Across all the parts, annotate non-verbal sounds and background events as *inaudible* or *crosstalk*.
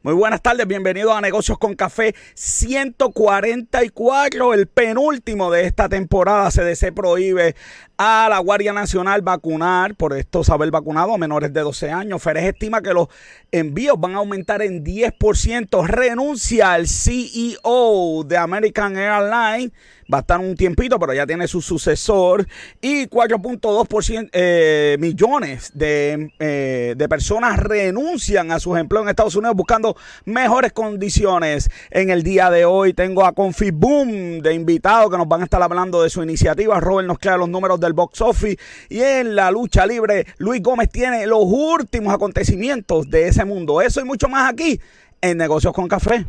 Muy buenas tardes, bienvenidos a Negocios con Café 144, el penúltimo de esta temporada. CDC prohíbe a la Guardia Nacional vacunar, por esto saber vacunado a menores de 12 años. Feres estima que los envíos van a aumentar en 10%. Renuncia al CEO de American Airlines va a estar un tiempito, pero ya tiene su sucesor. Y 4.2% eh, millones de, eh, de, personas renuncian a sus empleos en Estados Unidos buscando mejores condiciones. En el día de hoy tengo a Confiboom de invitado que nos van a estar hablando de su iniciativa. Robert nos crea los números del box office. Y en la lucha libre, Luis Gómez tiene los últimos acontecimientos de ese mundo. Eso y mucho más aquí en Negocios con Café.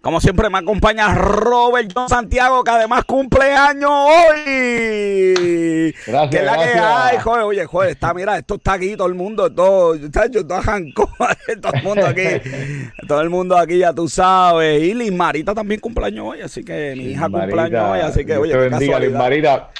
Como siempre me acompaña Robert John Santiago, que además cumple años hoy. Gracias, que es la gracias. que hay, joder, oye, joder, está, mira, esto está aquí, todo el mundo, todo, chacho, todo arrancó, *laughs* todo el mundo aquí, todo el mundo aquí, ya tú sabes. Y Liz Marita también cumpleaños hoy, así que mi hija cumpleaños hoy, así que, oye, qué bendiga, Liz. Marita.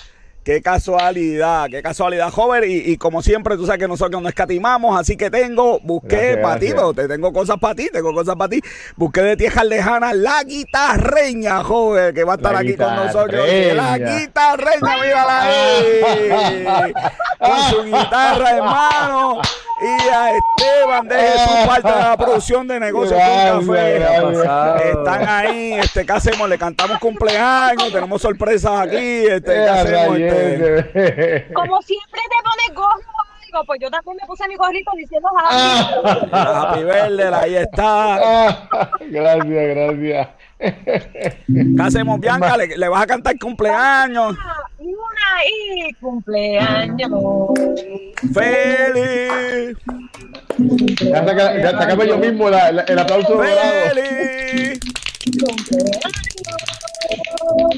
Qué casualidad, qué casualidad, joven. Y, y como siempre, tú sabes que nosotros no escatimamos, así que tengo, busqué para ti, pero te tengo cosas para ti, tengo cosas para ti. Busqué de tierras lejanas la guitarreña, joven, que va a estar La aquí con nosotros. La guitarreña, mírala ahí. con su guitarra, hermano. Y a Esteban de Jesús, parte de la producción de negocios con café. Están ahí, este, ¿qué hacemos? Le cantamos cumpleaños, tenemos sorpresas aquí, este, ¿qué hacemos? rayete. Este? Como siempre te pones gorro o algo, pues yo también me puse mi gorrito diciendo Ah. happy. La Happy Birthday, ahí está. Ah, gracias, gracias. ¿Qué hacemos, Bianca? ¿Le, le vas a cantar cumpleaños? Y una y cumpleaños. ¡Feliz! Ya, saca, ya sacame yo mismo la- la- el aplauso dorado. ¡Feliz! Cumpleaños.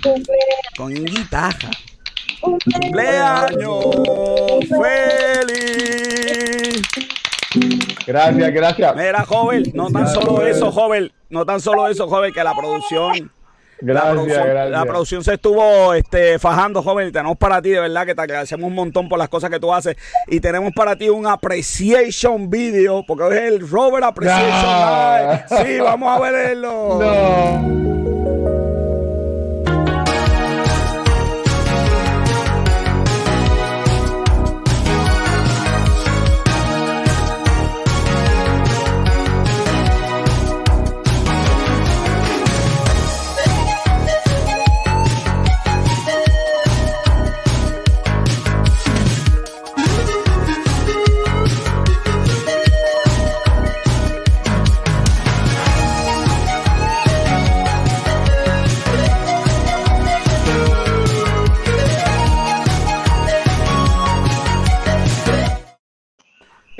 Cumpleaños. Con guitarra. Cumpleaños. ¡Feliz! Gracias, gracias. Mira, joven, no tan solo eso, joven, no tan solo eso, joven, que la producción. La Gracias, producción, gracias. la producción se estuvo este, fajando, joven. y Tenemos para ti, de verdad, que te agradecemos un montón por las cosas que tú haces. Y tenemos para ti un appreciation video, porque hoy es el Robert Appreciation. Live. Sí, vamos a verlo. No.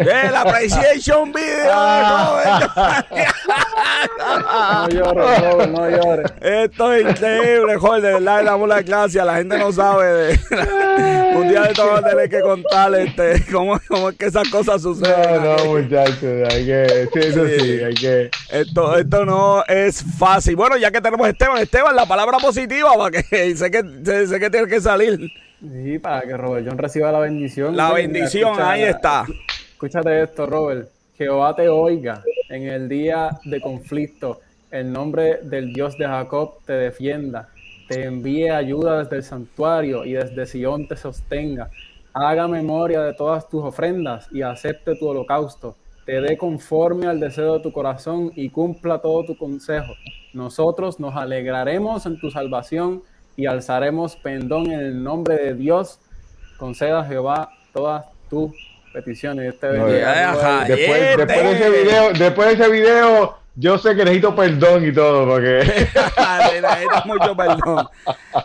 El appreciation video. Robert. No llores, Robert, no llores. Esto es increíble, joder, de verdad damos las gracias. La gente no sabe de *laughs* un día de a tener que contar este, cómo, cómo es que esas cosas suceden. No, no, muchachos, hay que, sí, eso sí, hay que. Esto, esto no es fácil. Bueno, ya que tenemos a Esteban, Esteban, la palabra positiva, para que *laughs* sé que sé, sé que tiene que salir. Sí, para que Robert John reciba la bendición. La bendición, ahí está. Escúchate esto, Robert. Jehová te oiga en el día de conflicto. El nombre del Dios de Jacob te defienda. Te envíe ayuda desde el santuario y desde Sion te sostenga. Haga memoria de todas tus ofrendas y acepte tu holocausto. Te dé conforme al deseo de tu corazón y cumpla todo tu consejo. Nosotros nos alegraremos en tu salvación y alzaremos pendón en el nombre de Dios. Conceda Jehová todas tus peticiones. Te bendiga, Ajá. Robert. Después, después de ese video, después de ese video, yo sé que necesito perdón y todo, porque. *laughs* Necesitas mucho perdón.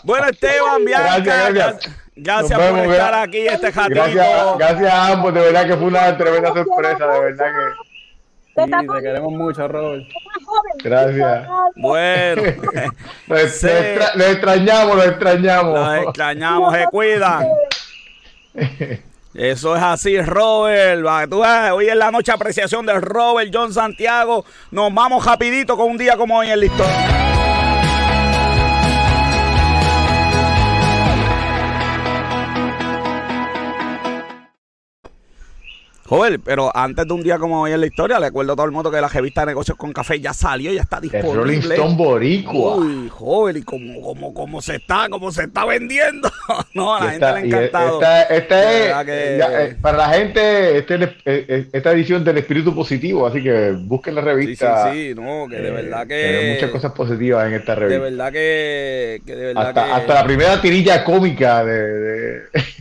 Bueno, Esteban, Bianca, Gracias, gracias. gracias, por estar aquí este ratito. Gracias, gracias a ambos, de verdad que fue una tremenda sorpresa, de verdad que. Te Sí, te queremos mucho, Robert. Gracias. Bueno, *laughs* Lo, *laughs* Sí. extra- lo extrañamos, lo extrañamos. los extrañamos, se cuidan. Eso es así, Robert. Hoy es la noche apreciación de Robert John Santiago. Nos vamos rapidito con un día como hoy en la. Joder, pero antes de un día como hoy en la historia, le acuerdo a todo el mundo que la revista de negocios con café ya salió, ya está El Rolling disponible. Stone Boricua. Uy, joven, y cómo, cómo, cómo se está, cómo se está vendiendo. *laughs* no, a la gente le ha y encantado. Esta, esta De es, verdad que- ya, eh, para la gente, este eh, eh, esta edición del espíritu positivo, así que busquen la Sí, sí, revista. sí, no, que de Eh, verdad que. muchas cosas positivas en esta De revista. verdad que. que de verdad Hasta, que. hasta la primera tirilla cómica de, de,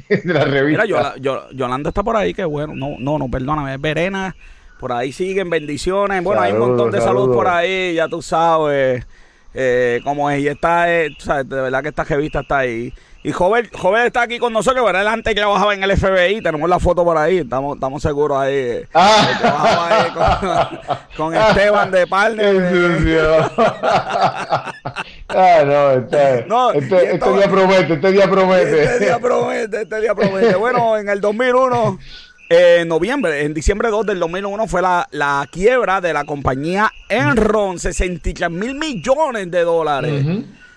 *laughs* de la revista. Mira, Yola- Yo- Yolanda está por ahí, que bueno, no, no, no, perdóname, es Verena, por ahí siguen, bendiciones, bueno, hay un montón de saludos saludos. por ahí, ya tú sabes, eh, como es, y está, eh, sabes, de verdad que esta revista está ahí. Y Joven, Joven está aquí con nosotros, pero él antes trabajaba en el FBI, tenemos la foto por ahí, estamos, estamos seguros ahí. eh, Ah. que trabajaba ahí con, *laughs* con Esteban de. Qué eh. ah, no, este, No, este, este día promete, este día promete. Este día promete, este día promete. Bueno, en el 2001, eh, en noviembre, en diciembre 2 del 2001 fue la, la quiebra de la compañía Enron, 63 mil millones de dólares.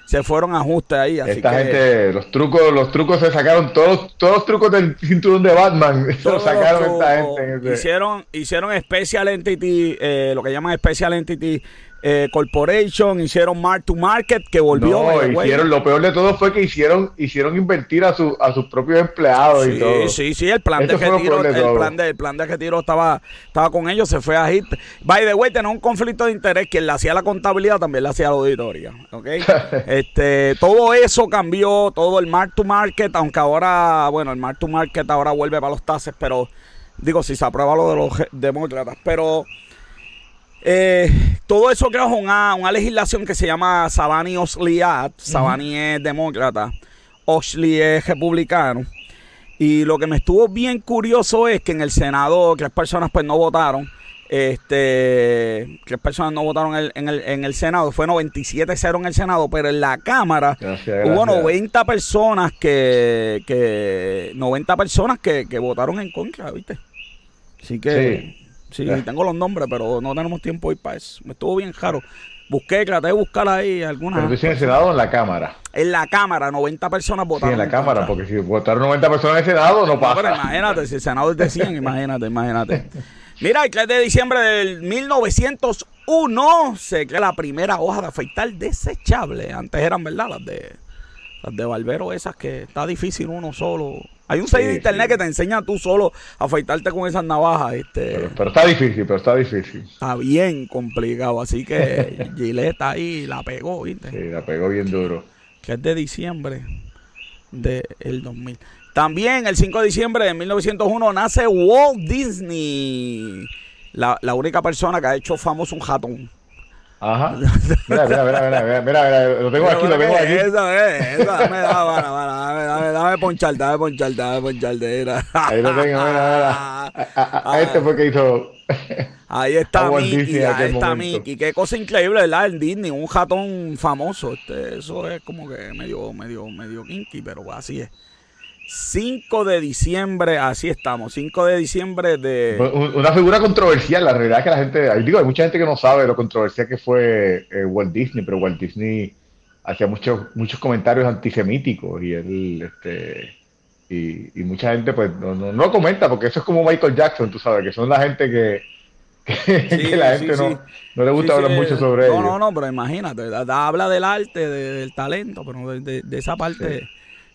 Se fueron a ajustes ahí, así Esta que... gente, los trucos, los trucos se sacaron, todos, todos los trucos del cinturón de Batman, *laughs* se los sacaron esta gente. Hicieron, hicieron Special Entity, eh, lo que llaman Special Entity eh, Corporation, hicieron Mark to Market, que volvió. No, hicieron, lo peor de todo fue que hicieron, hicieron invertir a, su, a sus propios empleados y todo. Sí, sí, sí, el plan Eso de retiro, el todo. plan de, el plan de retiro estaba, estaba con ellos, se fue a hit. By the way, tenía un conflicto de interés, quien le hacía la contabilidad también le hacía la auditoría, ¿ok? *laughs* este, todo eso cambió, todo el mark to market, aunque ahora, bueno, el mark to market ahora vuelve para los tases, pero digo, si se aprueba lo de los demócratas, pero eh, todo eso creó una, una legislación que se llama Sabani Osley Act. Sabani es demócrata, Osley es republicano. Y lo que me estuvo bien curioso es que en el Senado tres personas pues no votaron. Este, tres personas no votaron en el, en el, en el Senado. Fue 97-0 en el Senado, pero en la Cámara Gracias, hubo gracias. 90 personas que, que 90 personas que, que votaron en contra, ¿viste? Así que sí, Ya. tengo los nombres, pero no tenemos tiempo hoy para eso. Me estuvo bien raro. Busqué, traté de buscar ahí algunas. Pero tú dices en el Senado o en la Cámara. En la Cámara, 90 personas Sí, votaron. en la. Cámara, porque si votaron 90 personas en el Senado, no No, pero pasa. imagínate, si el Senado es de 100, *laughs* imagínate, imagínate. Mira, el 3 de diciembre del 1901 se crea la primera hoja de afeitar desechable. Antes eran, ¿verdad? Las de las de barbero esas que está difícil uno solo. Hay un site Sí, de internet sí. que te enseña tú solo a afeitarte con esas navajas. Este, Pero, pero está difícil, pero está difícil. está bien complicado. Así que *laughs* Gillette ahí la pegó, ¿viste? Sí, la pegó bien duro. que es de diciembre del 2000. También el 5 de diciembre de 1901 nace Walt Disney, la, la única persona que ha hecho famoso un ratón. Ajá. *laughs* Mira, mira, mira, mira, mira, lo tengo aquí, lo tengo aquí. Esa es, esa, dame, dame, dame, dame, poncharte, dame poncharte, dame poncharte. mira. Ahí lo tengo, mira, mira. A, este fue que hizo. Ahí está Mickey, ahí está. Mickey. Qué cosa increíble, ¿verdad? El Disney, un ratón famoso. Este, eso es como que medio, medio, medio kinky, pero así es. 5 de diciembre, así estamos. 5 de diciembre de. Un- Una figura controversial, la realidad es que la gente, digo, hay mucha gente que no sabe lo controversial que fue eh, Walt Disney, pero Walt Disney hacía muchos muchos comentarios antisemíticos y él, este, y, y mucha gente pues no, no, no lo comenta porque eso es como Michael Jackson, tú sabes, que son la gente que, que, *laughs* Sí, que la sí, gente no, sí. no le gusta hablar eh, mucho sobre No, ellos. no, no, pero imagínate, habla del arte, de- del talento, pero de, de- de esa parte.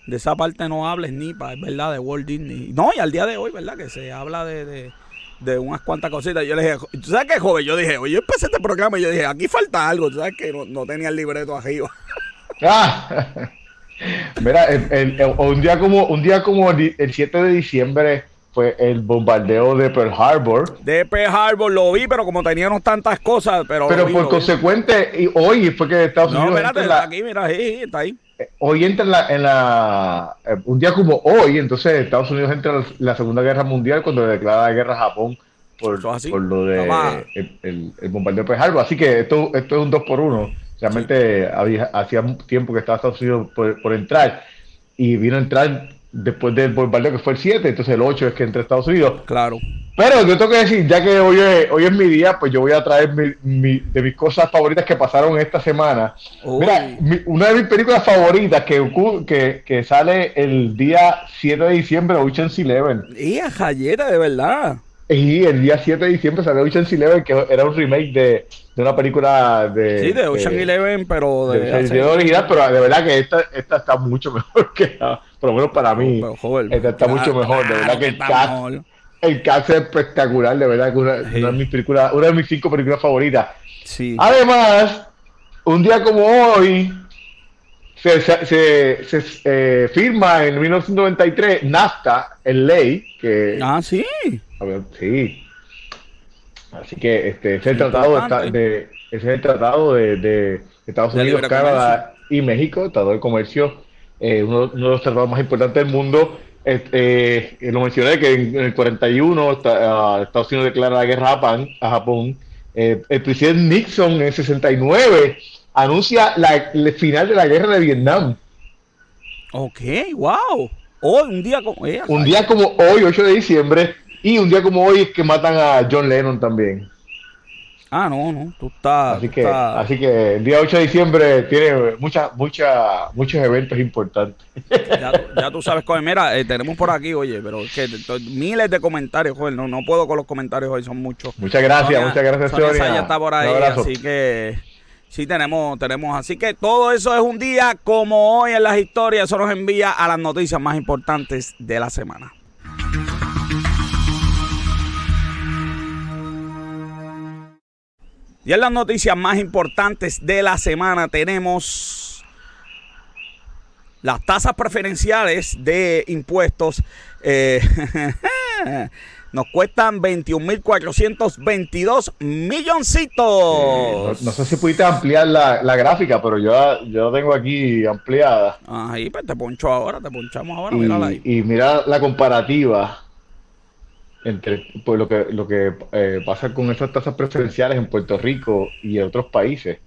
De esa parte no hables ni para, es verdad, de Walt Disney. No, y al día de hoy, ¿verdad? Que se habla de, de, de unas cuantas cositas. Yo le dije, ¿tú sabes qué, joven? Yo dije, oye, yo empecé este programa y yo dije, aquí falta algo. ¿Tú sabes que no, no tenía el libreto arriba? *laughs* Ah. *laughs* Mira, el- el- el- un día como un día como el, el 7 de diciembre fue el bombardeo de Pearl Harbor. De Pearl Harbor lo vi, pero como teníamos tantas cosas, pero. Pero vi, por vi. consecuente, y hoy fue que Estados No, Unidos espérate, entra en la, aquí, mira, ahí, está ahí. Hoy entra en la, en la eh, un día como hoy, entonces Estados Unidos entra en la, Segunda Guerra Mundial cuando declara la guerra a Japón por, por lo de el, el- el bombardeo de Pearl Harbor. Así que esto, esto es un 2 por 1 Realmente había, hacía tiempo que estaba Estados Unidos por, por entrar y vino a entrar después del bombardeo que fue el 7, entonces el 8 es que entra a Estados Unidos. Claro. Pero yo tengo que decir, ya que hoy es, hoy es mi día, pues yo voy a traer mi, mi- de mis cosas favoritas que pasaron esta semana. Uy. Mira, mi- una de mis películas favoritas que, que, que sale el día 7 de diciembre, Ocean's Eleven. Y a Jayeta, de verdad. Y el día 7 de diciembre salió Ocean's Eleven, que era un remake de, de una película de... Sí, de Eleven, pero de. de, original, pero de verdad que esta, esta está mucho mejor que la- por lo menos para mí. Pero, joder, esta está claro, mucho mejor, de verdad que el está cast, el cast es espectacular, de verdad que una, Sí. una de mis películas, una de mis cinco películas favoritas. Sí. Además, un día como hoy se, se, se- se, eh, firma en 1993 NAFTA en ley que Ah, sí. A ver, sí. Así que este es el Sí, tratado esta- de- ese es el tratado de, de Estados Unidos, Canadá y México, tratado de comercio, eh, uno, uno de los tratados más importantes del mundo. Este, eh, lo mencioné que en, en el 41 esta- ah, Estados Unidos declara la guerra a Japón. A Japón. Eh, el presidente Nixon en el 69 anuncia la, el final de la guerra de Vietnam. Ok, wow. Hoy, un día como. eh, Un día como hoy, 8 de diciembre, y un día como hoy es que matan a John Lennon también. Ah, no, no. Tú estás. Así tú que, estás- así que el día 8 de diciembre tiene muchas, muchas, muchos eventos importantes. *laughs* Ya, tú- ya tú sabes, joder, mira, eh, tenemos por aquí, oye, pero es que miles de comentarios, joder, no, no puedo con los comentarios hoy, son muchos. Muchas gracias, Sonia- muchas gracias, Sonia Sonia. Está por ahí, así que sí tenemos, tenemos, así que todo eso es un día como hoy en las historias, eso nos envía a las noticias más importantes de la semana. Y en las noticias más importantes de la semana tenemos las tasas preferenciales de impuestos. eh, *laughs* nos cuestan 21.422 milloncitos. No, no sé si pudiste ampliar la, la gráfica, pero yo, yo la tengo aquí ampliada. Ahí, pues te poncho ahora, te ponchamos ahora, mírala ahí. Y, y mira la comparativa entre pues, lo que, lo que eh, pasa con esas tasas preferenciales en Puerto Rico y en otros países.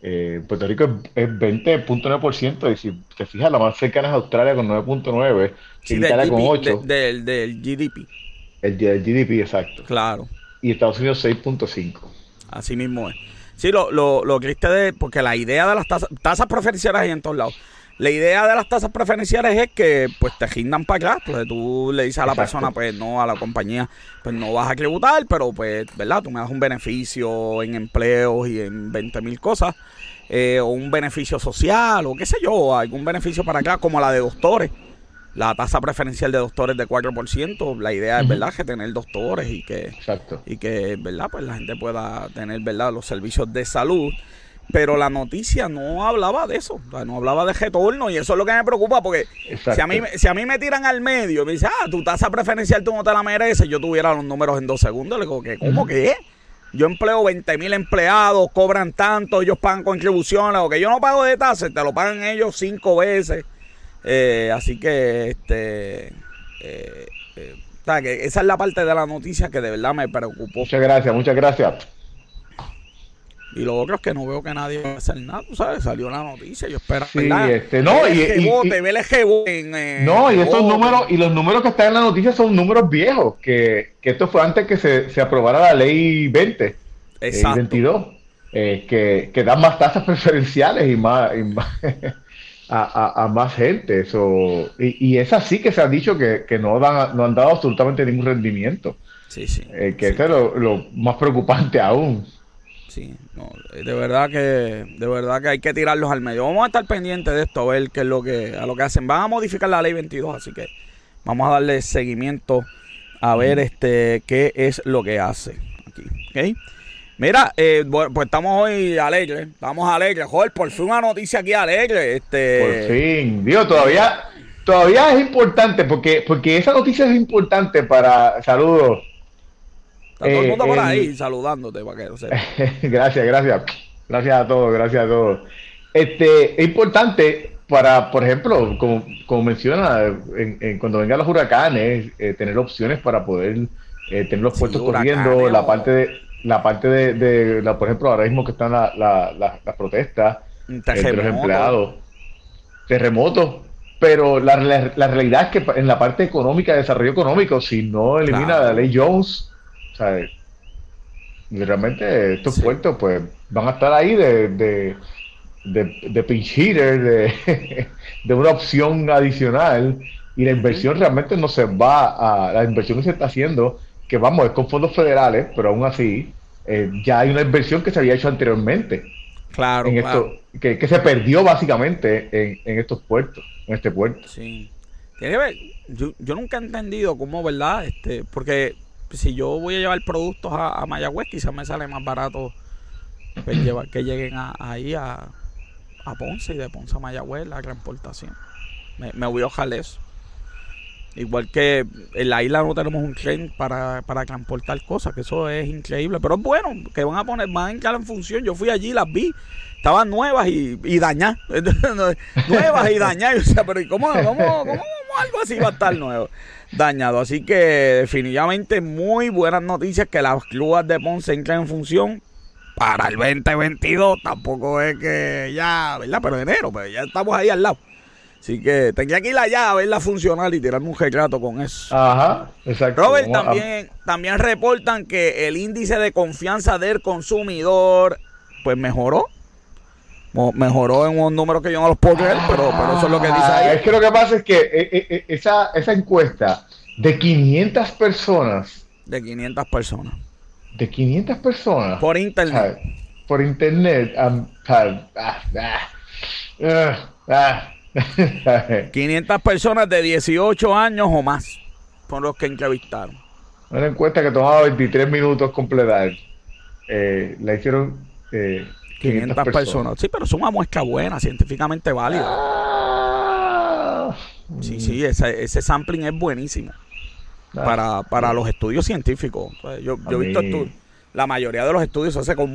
Eh, Puerto Rico es, es 20.9% y si te fijas, la más cercana es Australia con 9.9%, Sí, Italia con GDP, 8%, de- del, del GDP, el, el GDP exacto, claro. y Estados Unidos 6.5%. Así mismo es. Sí, lo, lo, lo triste de. Porque la idea de las tasas. Tasas preferenciales hay en todos lados. La idea de las tasas preferenciales es que pues te gindan para acá. Pues tú le dices a la Exacto. persona, pues no, a la compañía, pues no vas a tributar, pero pues, ¿verdad? Tú me das un beneficio en empleos y en 20 mil cosas. eh, o un beneficio social, o qué sé yo, algún beneficio para acá, como la de doctores. La tasa preferencial de doctores de 4%. La idea es. ¿verdad?, que tener doctores y que Exacto. y que, ¿verdad? Pues la gente pueda tener, ¿verdad? Los servicios de salud. Pero la noticia no hablaba de eso, o sea, no hablaba de retorno y eso es lo que me preocupa porque si a, mí, me- si a mí me tiran al medio y me dicen, ah, tu tasa preferencial tú no te la mereces, yo tuviera los números en dos segundos, le digo, ¿qué? ¿cómo que? Yo empleo 20 mil empleados, cobran tanto, ellos pagan contribuciones, o que yo no pago de tasas, te lo pagan ellos cinco veces. Eh, así que, este, eh, eh, o sea, que esa es la parte de la noticia que de verdad me preocupó. Muchas gracias, muchas gracias. Y lo otro es que no veo que nadie va a hacer nada, sabes, salió la noticia, yo espero, Sí, este, no, Ve el y- y- en, eh, No, y estos números, y los números que están en la noticia son números viejos, que, que esto fue antes que se, se aprobara la ley 20, eh, Exacto. 22, eh, que, que dan más tasas *laughs* preferenciales y más, y más- *laughs* a, a- a más gente. Eso, y, y es así que se ha dicho que, que no, dan, no han dado absolutamente ningún rendimiento, Sí, sí. eh, que sí, es lo, lo más preocupante aún. Sí, no, de verdad que de verdad que hay que tirarlos al medio. Vamos a estar pendientes de esto, a ver qué es lo que a lo que hacen. Van a modificar la ley 22, así que vamos a darle seguimiento a ver este qué es lo que hace aquí, ¿ok? Mira, eh, bueno, pues estamos hoy alegres, estamos alegres, joder, por fin una noticia aquí alegre, este Por fin, digo, todavía, todavía es importante, porque, porque esa noticia es importante para, saludos, Está todo el Eh, mundo por ahí saludándote, sepas. *laughs* gracias, gracias. Gracias a todos, gracias a todos. Este, es importante para, por ejemplo, como, como menciona, en, en cuando vengan los huracanes, eh, tener opciones para poder eh, tener los puertos huracanes corriendo, la parte de, la parte de, de la, por ejemplo, ahora mismo que están la- la- la- las protestas entre los empleados, terremotos, pero la, realidad es que en la parte económica, de desarrollo económico, si no elimina Claro. la ley Jones, y realmente estos Sí. puertos pues van a estar ahí de, de, de, de pinch hitter, de, *laughs* de una opción adicional, y la inversión realmente no se va a, la inversión que se está haciendo, que vamos, es con fondos federales, pero aún así, eh, ya hay una inversión que se había hecho anteriormente Claro, en claro. esto, que, que se perdió básicamente en, en estos puertos, en este puerto. Sí. Tiene que ver. Yo, yo nunca he entendido cómo, ¿verdad? Este, porque si yo voy a llevar productos a, Mayagüez, quizás me sale más barato pues, que lleguen ahí a, Ponce y de Ponce a Mayagüez la transportación. Me, voy a ojalá eso. Igual que en la isla no tenemos un tren para, para transportar cosas, que eso es increíble. Pero es bueno, que van a poner, van a entrar en función. Yo fui allí, las vi, estaban nuevas y, y dañadas. *laughs* nuevas y dañadas. O sea, pero ¿y cómo, cómo, cómo, cómo algo así va a estar nuevo? Dañado. Así que definitivamente muy buenas noticias que las clubes de Ponce entran en función para el 2022. Tampoco es que ya, ¿verdad? Pero en enero, pues ya estamos ahí al lado. Así que tendría que ir allá a verla funcionar y tirarme un retrato con eso. Ajá, exacto. Robert, también, también reportan que el índice de confianza del consumidor pues mejoró. Mejoró en un número que yo no los puedo creer, pero, pero eso es lo que dice Ah, ahí. Es que lo que pasa es que eh, eh, eh, esa, esa encuesta de 500 personas, De 500 personas. de 500 personas, Por internet. ¿sabes? por internet, am, ¿sabes? Ah, ah, ah, ah. *laughs* 500 personas de 18 años o más. Son los que entrevistaron. Una encuesta que tomaba 23 minutos completar. Eh, la hicieron eh, 500 personas. Sí, pero es una muestra buena, científicamente válida. Ah. Sí, sí, ese, ese sampling es buenísimo. Ah. para, para los estudios científicos. Sea, Yo, yo he visto mí- estu- la mayoría de los estudios se hace con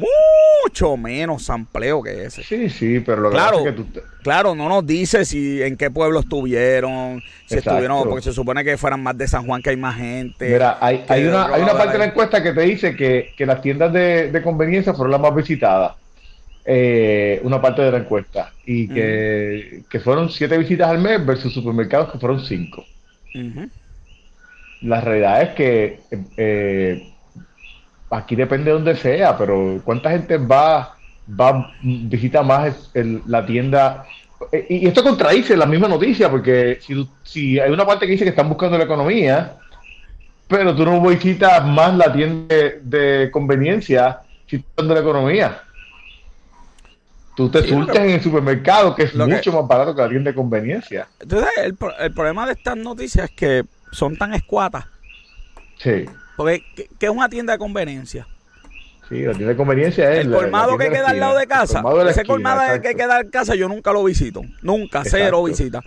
mucho menos sampleo que ese. Sí, sí, pero lo que Claro. pasa es que tú... Claro, no nos dice si en qué pueblo estuvieron, si Exacto. estuvieron, porque se supone que fueran más de San Juan que hay más gente. Mira, hay, hay una, hay una parte de la la- encuesta que te dice que, que las tiendas de, de conveniencia fueron las más visitadas. Eh, una parte de la encuesta. Y que, que fueron siete visitas al mes versus supermercados que fueron cinco. La realidad es que eh, aquí depende de donde sea, pero ¿cuánta gente va, va visita más el- la tienda? Eh, Y esto contradice la misma noticia, porque si, si hay una parte que dice que están buscando la economía, pero tú no visitas más la tienda de, de conveniencia si estás buscando la economía. Tú te Sí, surtes que- en el supermercado, que es que- mucho más barato que la tienda de conveniencia. Entonces, el, el problema de estas noticias es que son tan escuatas. Sí, Porque, ¿qué, es una tienda de conveniencia? sí, la tienda de conveniencia es El la- la colmado que tienda queda al lado de. El casa. colmado de la Ese esquina, colmado que exacto. queda en casa yo nunca lo visito. Nunca, cero visita.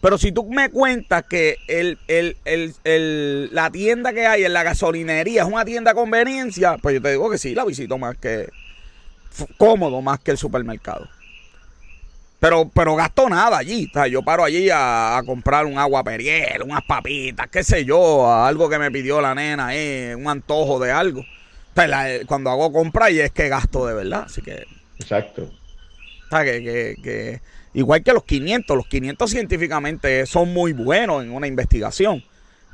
Pero si tú me cuentas que el, el, el, el- la tienda que hay en la gasolinería es una tienda de conveniencia, pues yo te digo que sí, la visito más que cómodo, más que el supermercado. Pero, pero gasto nada allí. O sea, yo paro allí a, a comprar un agua periel, unas papitas, qué sé yo, algo que me pidió la nena, eh, un antojo de algo. O sea, la- cuando hago compra y es que gasto de verdad. Así que Exacto. o sea, que, que- que- igual que los 500, los 500 científicamente son muy buenos en una investigación.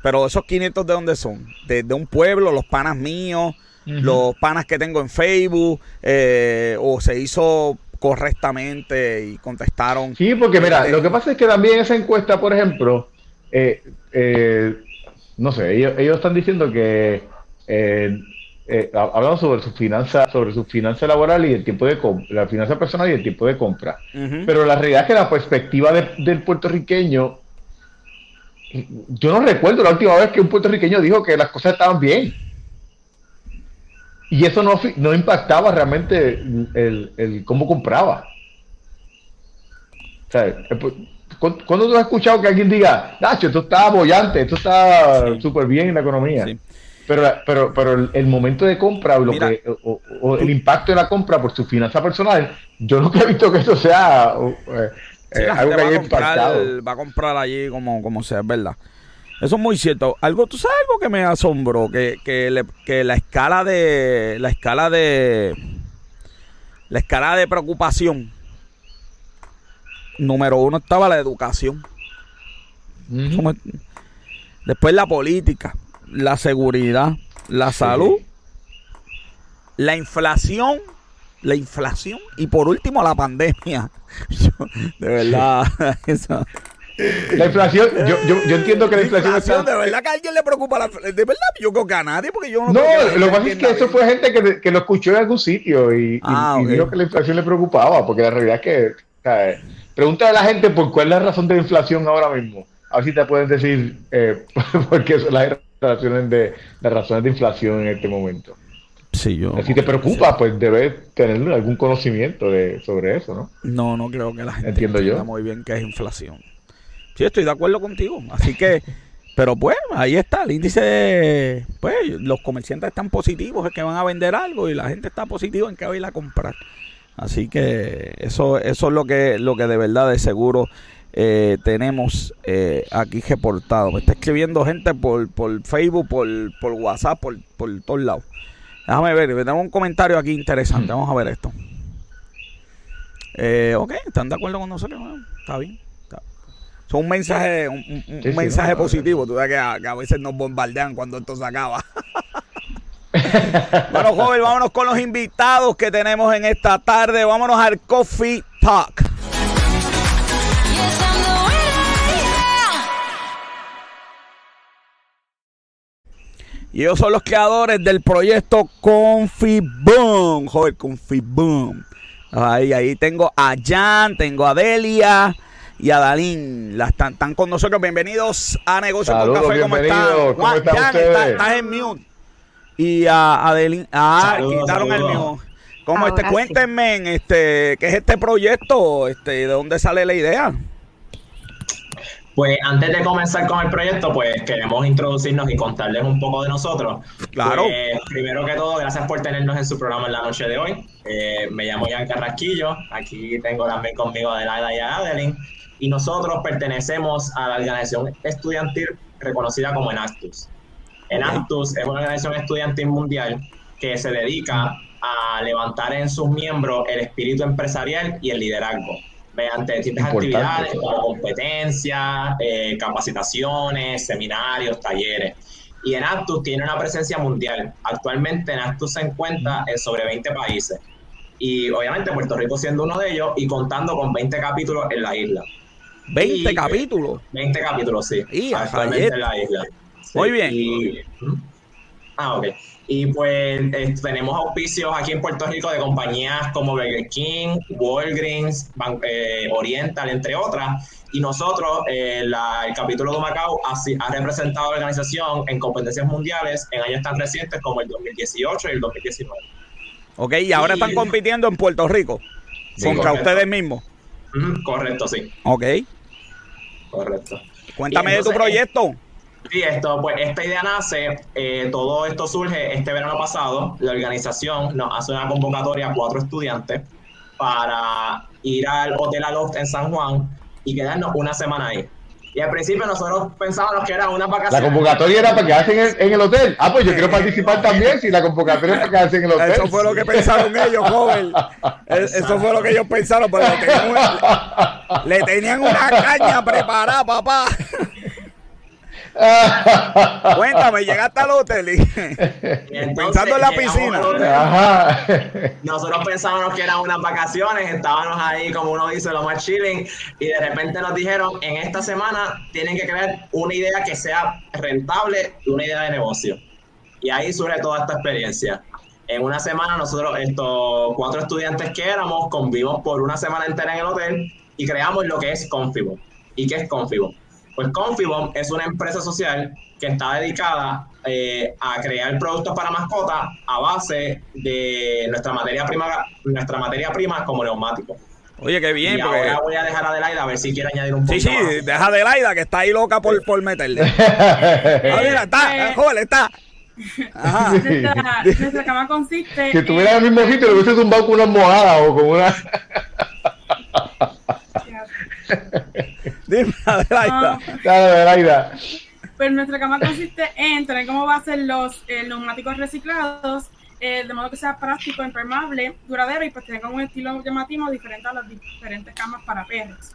Pero esos 500 de dónde son? De, de un pueblo, los panas míos, los panas que tengo en Facebook, eh, o se hizo correctamente y contestaron. Sí, porque mira, Eh, lo que pasa es que también esa encuesta, por ejemplo, eh, eh, no sé, ellos, ellos están diciendo que eh, ha- hablan sobre su finanza, sobre su finanza laboral y el tiempo de compra, la finanza personal y el tiempo de compra. Pero la realidad es que la perspectiva de- del puertorriqueño, yo no recuerdo la última vez que un puertorriqueño dijo que las cosas estaban bien. Y eso no, no impactaba realmente el, el- el cómo compraba. O sea, eh, pues, ¿cu- ¿cuándo tú has escuchado que alguien diga, Nacho, esto está bollante, esto está Sí. súper bien en la economía? Sí. Pero, pero, pero el, el momento de compra o, lo Mira, que, o, o el impacto de la compra por su finanza personal, yo nunca he visto que eso sea eh, Sí, eh, algo que haya impactado. va a comprar allí como, como sea, es verdad. Eso es muy cierto. Algo, tú sabes algo que me asombró, que, que, le- que la escala de la escala de la escala de preocupación número uno estaba la educación. Después la política, la seguridad, la salud, la inflación, la inflación y por último la pandemia. *laughs* Yo, de verdad, *laughs* eso. La inflación, yo, yo, yo entiendo que la inflación, está- de verdad que a alguien le preocupa la de verdad yo creo que a nadie porque yo no No, que lo que pasa es que eso fue gente que, que lo escuchó en algún sitio y, y- Ah, y ok. dijo que la inflación le preocupaba, porque la realidad es que, ¿sabes? Pregúntale a la gente por cuál es la razón de la inflación ahora mismo. A ver si te pueden decir eh, *laughs* por qué son las razones de, las razones de inflación en este momento. Sí, yo Si te preocupa, pues debes tener algún conocimiento de, sobre eso, ¿no? No, no creo que la gente Entiendo yo. entienda muy bien qué es inflación. Sí, estoy de acuerdo contigo. Así que, pero pues, ahí está el índice. Pues los comerciantes están positivos, es que van a vender algo y la gente está positiva en que va a ir a comprar. Así que eso, eso es lo que, lo que de verdad de seguro eh, tenemos eh, aquí reportado. Me está escribiendo gente por, por Facebook, por, por WhatsApp, por, por todos lados. Déjame ver, tenemos un comentario aquí interesante. Vamos a ver esto. Eh, ok, ¿están de acuerdo con nosotros? Está bien. Son un mensaje, un, un- un Sí, sí, mensaje no, positivo. Tú sabes que a, que a veces nos bombardean cuando esto se acaba. *laughs* bueno, joven, vámonos con los invitados que tenemos en esta tarde. Vámonos al Coffee Talk. Y ellos son los creadores del proyecto Confiboom. Joder, Confiboom. Ahí, ahí tengo a Jan, tengo a Delia y a Dalín. Las están, están con nosotros. Bienvenidos a Negocios Saludos, con Café. ¿Cómo están? ¿Cómo Juan, están Jan, estás, estás en mute. Y a Adelín. Ah, Saludos, quitaron el mute. ¿Cómo este? Ahora sí. Cuéntenme, este, ¿qué es este proyecto? Este, ¿De dónde sale la idea? Pues antes de comenzar con el proyecto, pues queremos introducirnos y contarles un poco de nosotros. Claro. Pues, primero que todo, gracias por tenernos en su programa en la noche de hoy. Eh, me llamo Jan Carrasquillo, aquí tengo también conmigo a Adelaida y a Adeline. Y nosotros pertenecemos a la organización estudiantil reconocida como Enactus. Enactus es una organización estudiantil mundial que se dedica a levantar en sus miembros el espíritu empresarial y el liderazgo mediante distintas Importante. actividades como competencias, eh, capacitaciones, seminarios, talleres. Y Enactus tiene una presencia mundial. Actualmente Enactus se encuentra en sobre 20 países. Y obviamente Puerto Rico siendo uno de ellos y contando con 20 capítulos en la isla. 20 Y- capítulos. 20 capítulos, sí. Y actualmente en la isla. Sí, Muy bien. y- ah, ok. Y pues eh, tenemos auspicios aquí en Puerto Rico de compañías como Burger King, Walgreens, Ban- eh, Oriental, entre otras. Y nosotros, eh, la- el capítulo de Macao ha, representado a la organización en competencias mundiales en años tan recientes como el 2018 y el 2019. Ok, y ahora Y- están compitiendo en Puerto Rico. Sí, contra correcto. ustedes mismos. Correcto, sí, Ok. correcto. Cuéntame de tu proyecto. Sí, esto, pues esta idea nace, eh, todo esto surge este verano pasado. La organización nos hace una convocatoria a cuatro estudiantes para ir al Hotel Aloft en San Juan y quedarnos una semana ahí. Y al principio nosotros pensábamos que era una La vacación. convocatoria era para quedarse en el, en el hotel. Ah, pues yo quiero participar también si la convocatoria es para quedarse en el hotel. Eso fue lo que pensaron ellos, joven. Eh, Eso fue lo que ellos pensaron, pero le tenían una, le tenían una caña preparada, papá. *laughs* Cuéntame, llegaste al hotel y Y *laughs* entonces pensando en la piscina. Ajá. *laughs* Nosotros pensábamos que eran unas vacaciones, estábamos ahí, como uno dice, lo más chilling, y de repente nos dijeron, en esta semana tienen que crear una idea que sea rentable y una idea de negocio. Y ahí surge toda esta experiencia. En una semana nosotros, estos cuatro estudiantes que éramos, convivimos por una semana entera en el hotel y creamos lo que es Confibom. ¿Y qué es Confibom? Pues Confibom es una empresa social que está dedicada eh, a crear productos para mascotas a base de nuestra materia prima, nuestra materia prima como neumáticos. Oye, qué bien, y porque. ahora voy a dejar a Adelaida a ver si quiere añadir un Sí, poquito sí, más. deja de Laida que está ahí loca por, por meterle. *laughs* Ah, mira, está, Eh, eh, joven, está. Ajá. *laughs* Nuestra, nuestra cama consiste Si en- tuviera el mismo sitio, lo hubiese zumbado con una almohada o con una. *laughs* *laughs* Dime, Adelaida. Dale, Adelaida. pues nuestra cama consiste en tener como base los eh, neumáticos reciclados, eh, de modo que sea práctico, impermeable, duradero y pues tenga un estilo llamativo diferente a las diferentes camas para perros.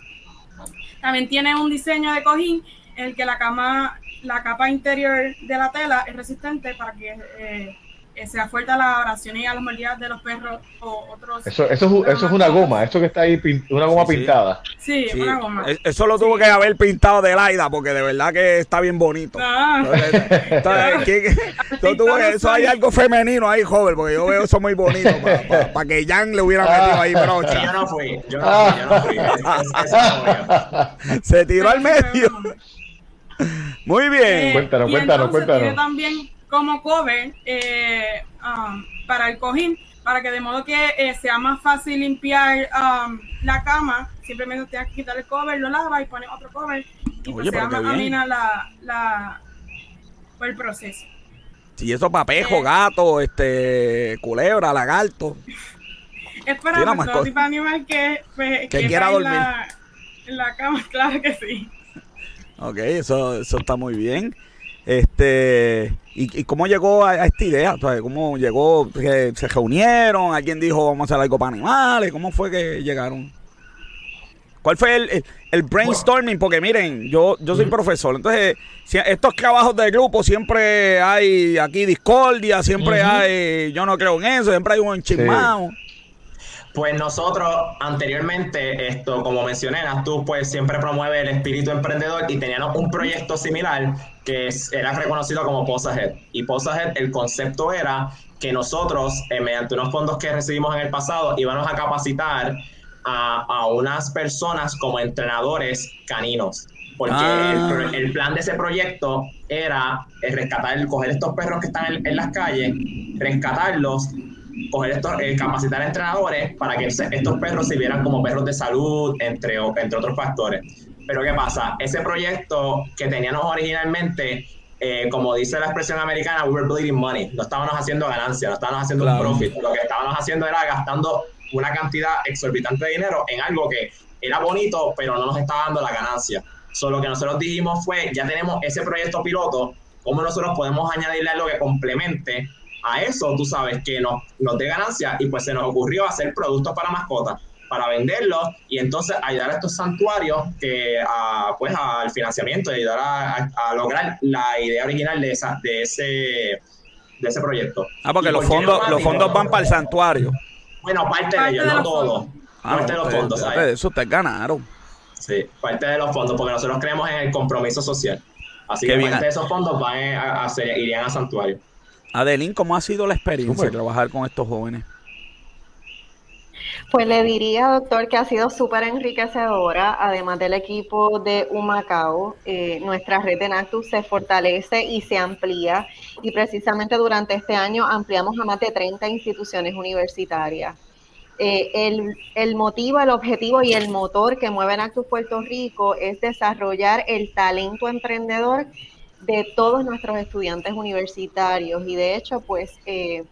También tiene un diseño de cojín el que la cama, la capa interior de la tela es resistente para que eh, sea fuerte a las oraciones y a las mordidas de los perros o otros. Eso, eso, es, eso es una goma, eso que está ahí, una goma Sí, pintada. Sí, Sí, una goma. e- Eso lo tuvo que haber pintado de Laida porque de verdad que está bien bonito. Ah, *laughs* Entonces, ¿qué- qué- eso, tuvo que- *laughs* eso hay algo femenino ahí, joven, porque yo veo eso muy bonito para que Jan le hubiera metido ahí yo brocha. no fui, yo no fui, yo no fui. Es- es- eso no fui yo. Se tiró al medio. Muy bien. Eh, Cuéntanos, cuéntanos, cuéntanos. También como cover eh, um, para el cojín, para que de modo que eh, sea más fácil limpiar um, la cama, simplemente tienes que quitar el cover, lo lavas y pones otro cover y pues Oye, sea pero qué más amena la, la, pues, el proceso. Si eso papejo, gato, este, culebra, lagarto. *laughs* Es para Sí, pues, todo tipo de animal que, pues, Que quiera en dormir. La, en la cama, *laughs* claro que sí. Ok, eso, eso está muy bien. Este, ¿y, y cómo llegó a, a esta idea? O sea, ¿Cómo llegó? que ¿Se reunieron? ¿Alguien dijo vamos a hacer algo para animales? ¿Cómo fue que llegaron? ¿Cuál fue el, el- el brainstorming? Porque miren, yo, yo soy profesor, entonces si- estos trabajos de grupo siempre hay aquí discordia, siempre hay, yo no creo en eso, siempre hay un enchismado. Pues nosotros anteriormente, esto, como mencioné, tú pues siempre promueve el espíritu emprendedor y teníamos un proyecto similar que era reconocido como Posahead. Y Posahead, el concepto era que nosotros, eh, mediante unos fondos que recibimos en el pasado, íbamos a capacitar a, a unas personas como entrenadores caninos. Porque Ah. el, el plan de ese proyecto era eh, rescatar, coger estos perros que están en, en las calles, rescatarlos, coger estos, eh, capacitar a entrenadores para que estos perros sirvieran como perros de salud, entre, entre otros factores. Pero ¿qué pasa? Ese proyecto que teníamos originalmente, eh, como dice la expresión americana, we were bleeding money. No estábamos haciendo ganancia, no estábamos haciendo Claro. un profit. Lo que estábamos haciendo era gastando una cantidad exorbitante de dinero en algo que era bonito, pero no nos estaba dando la ganancia. Solo lo que nosotros dijimos fue, ya tenemos ese proyecto piloto, ¿cómo nosotros podemos añadirle algo que complemente a eso, tú sabes, que nos, nos dé ganancia? Y pues se nos ocurrió hacer productos para mascotas, para venderlos y entonces ayudar a estos santuarios que a, pues al financiamiento y ayudar a, a- a lograr la idea original de, esa, de, ese, de ese proyecto. Ah, porque ¿Y los por fondos, los fondos van para el santuario. Bueno, parte, Parte de ellos, de no los todo. fondos. Ah, parte de los ustedes- fondos, ustedes- ¿sabes? Eso ustedes ganaron. Sí, parte de los fondos, porque nosotros creemos en el compromiso social. Así Qué que bien. parte de esos fondos van a, a ser- irían a santuario. Adelín, ¿cómo ha sido la experiencia de trabajar con estos jóvenes? Pues le diría, doctor, que ha sido súper enriquecedora, además del equipo de Humacao, eh, nuestra red de Nactus se fortalece y se amplía y precisamente durante este año ampliamos a más de 30 instituciones universitarias. Eh, el, el motivo, el objetivo y el motor que mueve Nactus Puerto Rico es desarrollar el talento emprendedor de todos nuestros estudiantes universitarios y de hecho, pues... eh,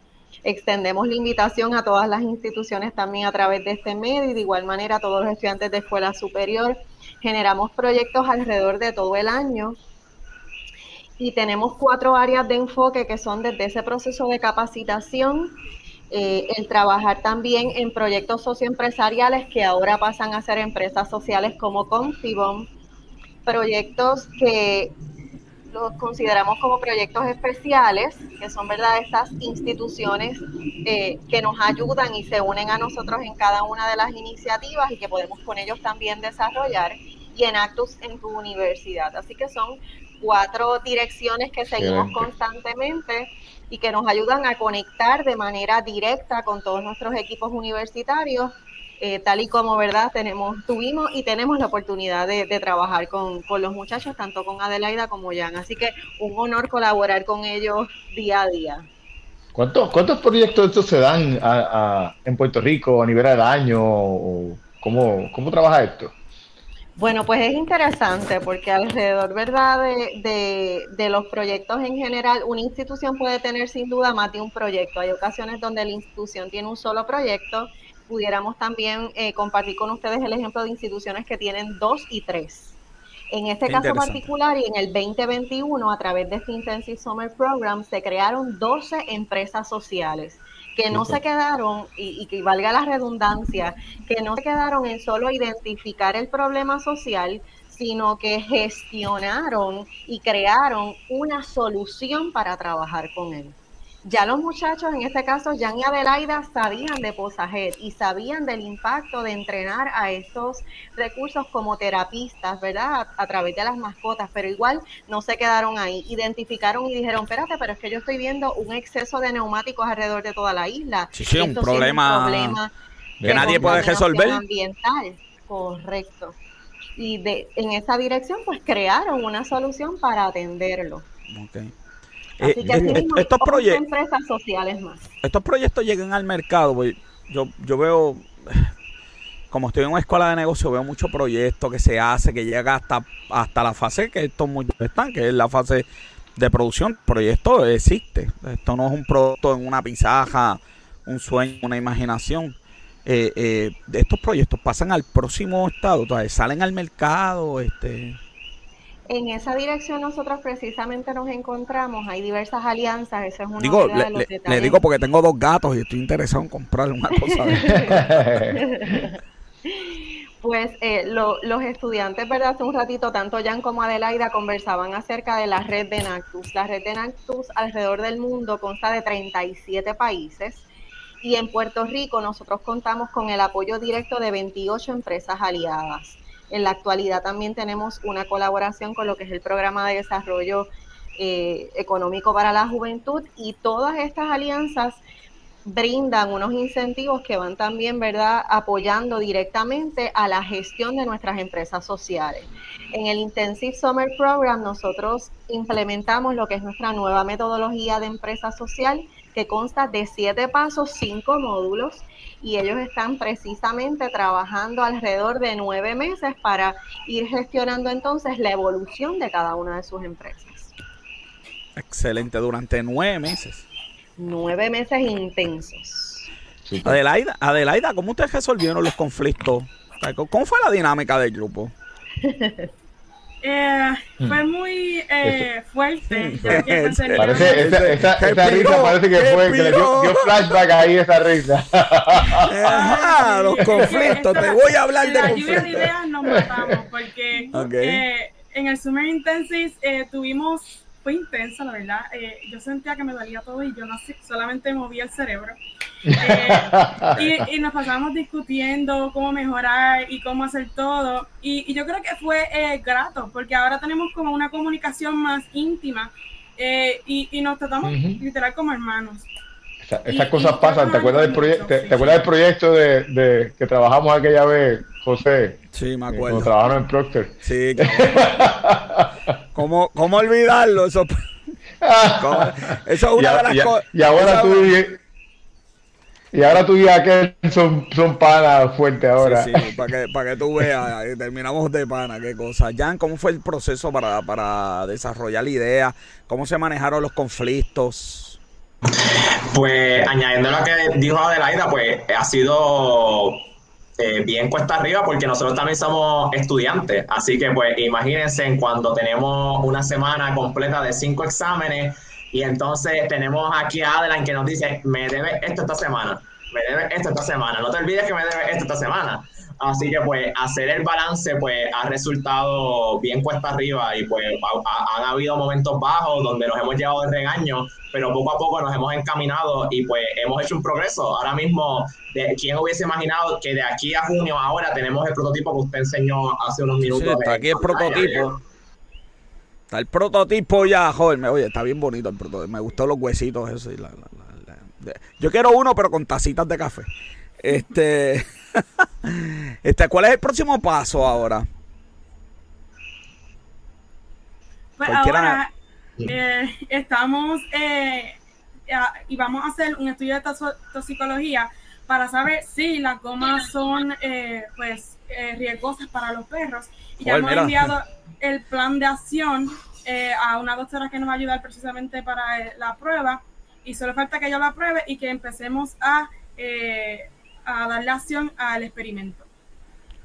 Extendemos la invitación a todas las instituciones también a través de este medio y de igual manera a todos los estudiantes de escuela superior. Generamos proyectos alrededor de todo el año y tenemos cuatro áreas de enfoque que son desde ese proceso de capacitación, eh, el trabajar también en proyectos socioempresariales que ahora pasan a ser empresas sociales como Confibon, proyectos que los consideramos como proyectos especiales, que son verdad estas instituciones eh, que nos ayudan y se unen a nosotros en cada una de las iniciativas y que podemos con ellos también desarrollar y en Actus en tu universidad. Así que son cuatro direcciones que seguimos constantemente y que nos ayudan a conectar de manera directa con todos nuestros equipos universitarios eh, tal y como verdad tenemos, tuvimos y tenemos la oportunidad de, de trabajar con, con los muchachos, tanto con Adelaida como Jan. Así que un honor colaborar con ellos día a día. ¿Cuántos, ¿Cuántos proyectos estos se dan a- a- en Puerto Rico a nivel del año? O ¿cómo, ¿Cómo trabaja esto? Bueno, pues es interesante porque alrededor, ¿verdad?, de, de, de los proyectos en general, una institución puede tener sin duda más de un proyecto. Hay ocasiones donde la institución tiene un solo proyecto. Pudiéramos también eh, compartir con ustedes el ejemplo de instituciones que tienen dos y tres. En este Qué caso particular y en el 2021, a través de este Intensive Summer Program, se crearon 12 empresas sociales que no se quedaron, y, y que valga la redundancia, que no se quedaron en solo identificar el problema social, sino que gestionaron y crearon una solución para trabajar con él. Ya los muchachos, en este caso, Jan y Adelaida, sabían de Posajet y sabían del impacto de entrenar a estos recursos como terapistas, ¿verdad? A, a través de las mascotas, pero igual no se quedaron ahí. Identificaron y dijeron, espérate, pero es que yo estoy viendo un exceso de neumáticos alrededor de toda la isla. Sí, sí, un sí es problema problema que nadie puede resolver. Ambiental, correcto. Y de, en esa dirección, pues crearon una solución para atenderlo. Ok. Así que así est- mismo, estos, hay proye- otras empresas sociales más. estos proyectos llegan al mercado, pues, yo, yo veo, como estoy en una escuela de negocio, veo muchos proyectos que se hace, que llega hasta, hasta la fase que estos muchos están, que es la fase de producción. El proyecto existe. Esto no es un producto en una pizarra, un sueño, una imaginación. Eh, eh, estos proyectos pasan al próximo estado, o sea, salen al mercado, este, En esa dirección nosotros precisamente nos encontramos, hay diversas alianzas, esa es una digo, de le, los le- le digo porque tengo dos gatos y estoy interesado en comprarle una cosa. de- *laughs* Pues eh, lo- los estudiantes, ¿verdad? Hace un ratito, tanto Jan como Adelaida conversaban acerca de la red de Nactus. La red de Nactus alrededor del mundo consta de 37 países y en Puerto Rico nosotros contamos con el apoyo directo de 28 empresas aliadas. En la actualidad también tenemos una colaboración con lo que es el programa de desarrollo eh, económico para la juventud y todas estas alianzas brindan unos incentivos que van también, ¿verdad?, apoyando directamente a la gestión de nuestras empresas sociales. En el Intensive Summer Program nosotros implementamos lo que es nuestra nueva metodología de empresa social que consta de siete pasos, cinco módulos y ellos están precisamente trabajando alrededor de nueve meses para ir gestionando entonces la evolución de cada una de sus empresas. Excelente, durante nueve meses. Nueve meses intensos. Adelaida, Adelaida, ¿cómo ustedes resolvieron los conflictos? ¿Cómo fue la dinámica del grupo? *laughs* Eh, fue muy eh, fuerte. ya que *laughs* Parece, esa, esa, esa risa parece que fue, que le dio, dio flashback ahí esa risa. Ajá, los conflictos, te voy a hablar en de la lluvia de conflictos. ideas nos matamos porque Ok. eh, en el Summer Intensive eh, tuvimos, fue intensa la verdad, eh, yo sentía que me dolía todo y yo no solamente movía el cerebro. *laughs* Eh, y, y nos pasamos discutiendo cómo mejorar y cómo hacer todo. Y, y yo creo que fue eh, grato, porque ahora tenemos como una comunicación más íntima eh, y, y nos tratamos Ujú. literal como hermanos. Esa- esas y cosas pasan. ¿Te acuerdas del mucho, proyecto? ¿Te, sí. te acuerdas del proyecto de, de que trabajamos aquella vez, José? Sí, me Eh, Cuando acuerdo. trabajaron en Procter. Sí. *laughs* ¿Cómo, ¿Cómo olvidarlo? Eso, *laughs* ¿cómo? eso es y, una de a- las cosas. y ahora tú y, y ahora tú y aquel son, son panas fuertes ahora. Sí, sí, para que, para que tú veas, terminamos de pana, qué cosa. Jan, ¿cómo fue el proceso para, para desarrollar la idea? ¿Cómo se manejaron los conflictos? Pues añadiendo lo que dijo Adelaida, pues ha sido eh, bien cuesta arriba porque nosotros también somos estudiantes. Así que pues imagínense en cuando tenemos una semana completa de cinco exámenes y entonces tenemos aquí a Adeline que nos dice, me debe esto esta semana, me debe esto esta semana, no te olvides que me debe esto esta semana. Así que pues hacer el balance pues ha resultado bien cuesta arriba y pues ha- ha- han habido momentos bajos donde nos hemos llevado de regaño, pero poco a poco nos hemos encaminado y pues hemos hecho un progreso. Ahora mismo, de, ¿quién hubiese imaginado que de aquí a junio ahora tenemos el prototipo que usted enseñó hace unos Sí, minutos? está en aquí el prototipo. Está el prototipo ya, me- Oye, está bien bonito el prototipo. Me gustó los huesitos esos. y la- la- la- Yo quiero uno, pero con tacitas de café. Este, *laughs* este, ¿cuál es el próximo paso ahora? Pues ahora eh, estamos eh, a- y vamos a hacer un estudio de toxicología para saber si las gomas son eh, pues eh, riesgosas para los perros. Y ya hemos enviado el plan de acción eh, a una doctora que nos va a ayudar precisamente para eh, la prueba. Y solo falta que ella la apruebe y que empecemos a, eh, a darle acción al experimento.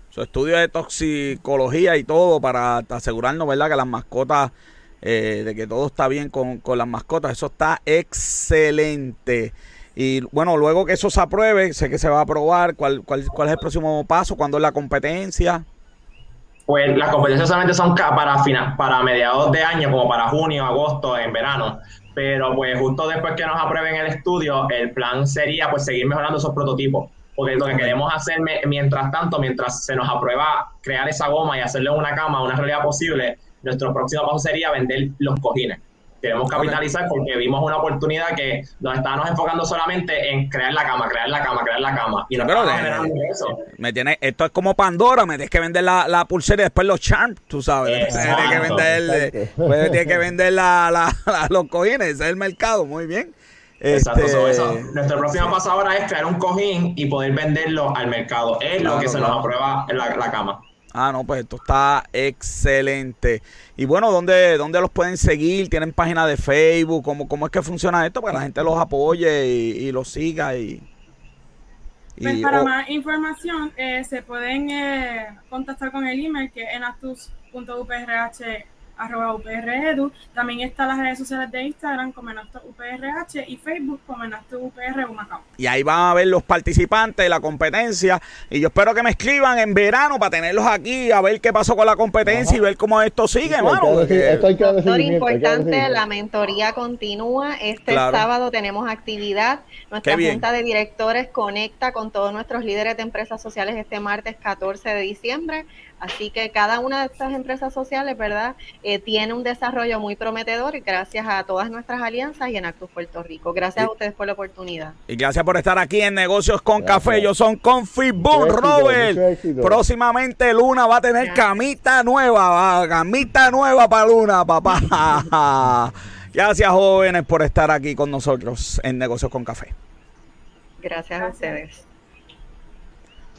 Su estudio de toxicología y todo para asegurarnos, ¿verdad? Que las mascotas, eh, de que todo está bien con, con las mascotas. Eso está excelente. Y bueno, luego que eso se apruebe, sé que se va a aprobar. ¿Cuál, cuál, cuál es el próximo paso? ¿Cuándo es la competencia? Pues las competencias solamente son para, fina- para mediados de año, como para junio, agosto, en verano. Pero pues justo después que nos aprueben el estudio, el plan sería pues seguir mejorando esos prototipos. Porque lo que queremos hacer mientras tanto, mientras se nos aprueba crear esa goma y hacerle una cama una realidad posible, nuestro próximo paso sería vender los cojines. Queremos capitalizar porque vimos una oportunidad que nos estábamos enfocando solamente en crear la cama, crear la cama, crear la cama. Y no Pero de- generando eso. Me tiene, esto es como Pandora, me tienes que vender la, la pulsera y después los charms, tú sabes. Exacto, Tienes que vender, pues, tienes que vender la, la- la- los cojines, ese es el mercado, muy bien. Exacto, Este, so, eso. Nuestro próximo paso ahora es crear un cojín y poder venderlo al mercado. Es Claro, lo que se claro. nos aprueba en la, la cama. Ah, no, pues esto está excelente. Y bueno, ¿dónde, dónde los pueden seguir? ¿Tienen página de Facebook? ¿Cómo, cómo es que funciona esto? Para que la gente los apoye y, y los siga. Y, y- Pues para oh, más información eh, se pueden eh, contactar con el email que es enactus.uprh.uprh.edu. También están las redes sociales de Instagram como enactus.uprh y Facebook como enactus.upr Humacao. y ahí van a ver los participantes de la competencia. Y yo espero que me escriban en verano para tenerlos aquí, a ver qué pasó con la competencia y ver cómo esto sigue, Sí, mano. porque- esto hay que hay importante, la mentoría continúa. Este Claro. sábado tenemos actividad. Nuestra. Junta de Directores conecta con todos nuestros líderes de empresas sociales este martes 14 de diciembre. Así que cada una de estas empresas sociales, ¿verdad? Eh, tiene un desarrollo muy prometedor y gracias a todas nuestras alianzas y en Actus Puerto Rico. Gracias a ustedes por la oportunidad. Y gracias por estar aquí en Negocios con Gracias. Café. Yo son Confi Boom, Mucho éxito, Robert. mucho éxito. Próximamente Luna va a tener camita nueva, va, camita nueva para Luna, papá. *laughs* gracias, jóvenes, por estar aquí con nosotros en Negocios con Café. Gracias, a Gracias. ustedes.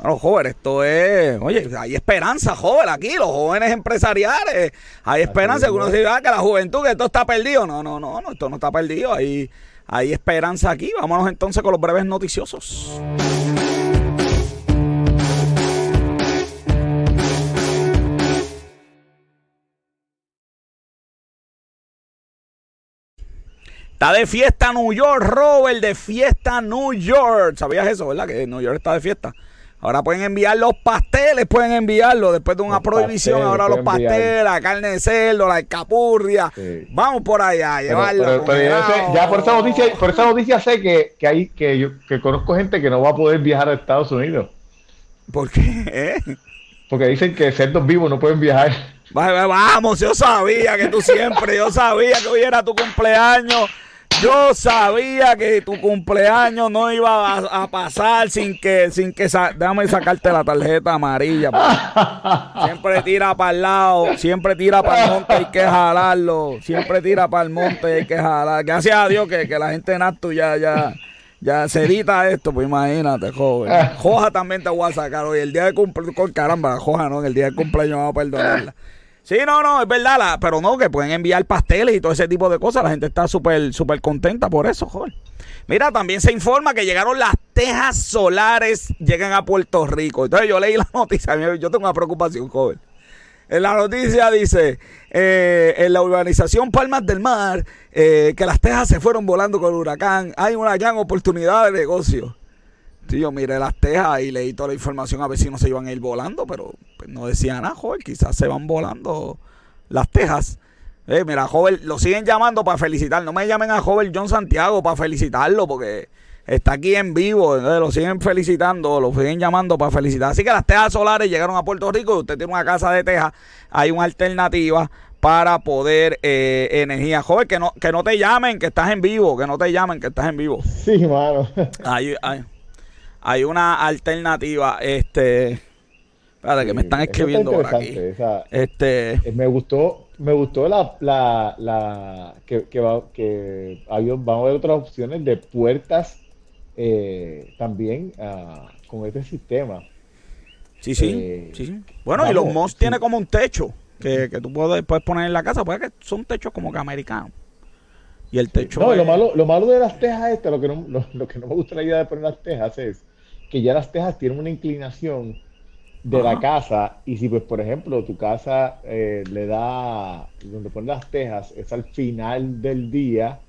Bueno, joven, esto es. Oye, hay esperanza, joven, aquí, los jóvenes empresariales. Hay esperanza. Que uno se ah, que la juventud, que esto está perdido. No, no, no, no esto no está perdido. Hay, hay esperanza aquí. Vámonos entonces con los breves noticiosos. Está de fiesta New York, Robert, de fiesta New York. ¿Sabías eso, verdad? Que New York está de fiesta. Ahora pueden enviar los pasteles, pueden enviarlo después de una Los prohibición. pasteles, ahora los enviar. pasteles, la carne de cerdo, la escapurria. Sí. Vamos por allá, a llevarlo. pero- pero sé- ya por esa noticia, por esa noticia sé que, que hay que yo que conozco gente que no va a poder viajar a Estados Unidos. ¿Por qué? Porque dicen que cerdos vivos no pueden viajar. Va- va- Vamos, yo sabía que tú siempre, yo sabía que hoy era tu cumpleaños. Yo sabía que tu cumpleaños no iba a, pasar sin que, sin que, sa- déjame sacarte la tarjeta amarilla. porque Siempre tira para el lado, siempre tira para el monte, hay que jalarlo. Siempre tira para el monte, hay que jalar. Gracias a Dios que, que la gente en acto ya, ya, ya se edita esto, pues imagínate, joven. Joja también te voy a sacar hoy, el día de cumpleaños, caramba, Joja, ¿no? En el día de cumpleaños vamos a perdonarla. Sí, no, no, es verdad, pero no, que pueden enviar pasteles y todo ese tipo de cosas. La gente está súper, súper contenta por eso, joven. Mira, también se informa que llegaron las tejas solares, llegan a Puerto Rico. Entonces yo leí la noticia, yo tengo una preocupación, joven. En la noticia dice, eh, en la urbanización Palmas del Mar, eh, que las tejas se fueron volando con el huracán. Hay una gran oportunidad de negocio. Sí, yo miré las tejas y leí toda la información a ver si no se iban a ir volando, pero pues, no decía nada, joven. Quizás se van volando las tejas. Eh, mira, joven, lo siguen llamando para felicitar. No me llamen a joven John Santiago para felicitarlo porque está aquí en vivo. entonces lo siguen felicitando, lo siguen llamando para felicitar. Así que las tejas solares llegaron a Puerto Rico y usted tiene una casa de tejas. Hay una alternativa para poder eh, energía. Joven, que no, que no te llamen, que estás en vivo. Que no te llamen, que estás en vivo. Sí, mano. Hay, hay, hay una alternativa. Este. Espérate, que me están escribiendo por aquí. esa- Este. eh, me gustó, me gustó la, la, la que, que, va- que hay- van a haber otras opciones de puertas eh, también ah, con este sistema. Sí, sí, Eh, sí, sí. Bueno, y los Moss sí. tiene como un techo que, que tú puedes, puedes poner en la casa. Que son techos como que americanos. Y el techo. No, lo es- malo, lo malo de las tejas estas, lo que no, lo, lo que no me gusta la idea de poner las tejas es que ya las tejas tienen una inclinación de la casa y si pues por ejemplo tu casa eh, le da donde pones las tejas es al final del día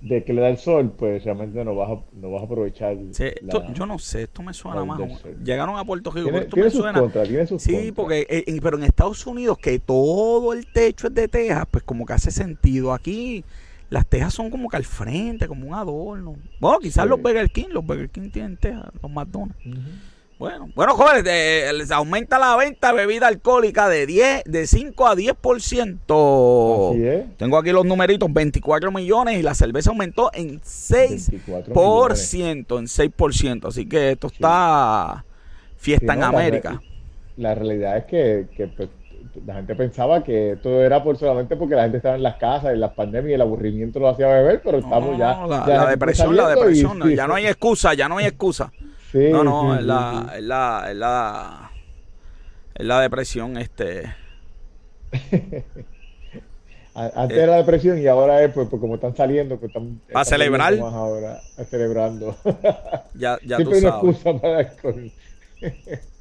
de que le da el sol, pues realmente no vas a, no vas a aprovechar. Sí, esto- la- yo no sé, esto me suena más. Llegaron a Puerto Rico, Tiene, esto tiene me sus suena. contras, tiene sus Sí, porque, eh, en- pero en Estados Unidos, que todo el techo es de tejas, pues como que hace sentido. Aquí las tejas son como que al frente, como un adorno. Bueno, quizás Sí. los Burger King, los Burger King tienen tejas, los McDonald's. Bueno, bueno, jóvenes, eh, les aumenta la venta de bebida alcohólica de 10, de 5 a 10%. Así es. Tengo aquí los numeritos, 24 millones y la cerveza aumentó en 6%, 24 en 6%. Así que esto está fiesta Sí, en no, América. La realidad es que, que, pues, la gente pensaba que todo era por solamente porque la gente estaba en las casas, en las pandemias y el aburrimiento lo hacía beber, pero estamos ya. La, ya la depresión, la y depresión. ya no hay excusa, ya no hay excusa. sí, No, no, sí, la, sí. es la, es la, es la depresión, este. *laughs* Antes Eh. era depresión y ahora es pues, pues, como están saliendo, pues están, A celebrar. más ahora, a celebrando. Ya, ya *laughs* Siempre tú sabes. excusa para el alcohol. *laughs*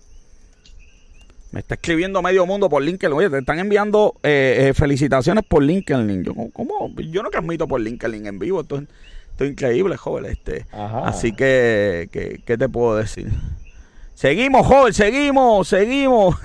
Me está escribiendo medio mundo por LinkedIn. Oye, te están enviando eh, eh, felicitaciones por LinkedIn. Yo, ¿cómo-. Yo no transmito por LinkedIn en vivo. Esto, es- esto es increíble, joven. Este. Ajá. Así que, que, ¿qué te puedo decir? Seguimos, joven, seguimos, seguimos.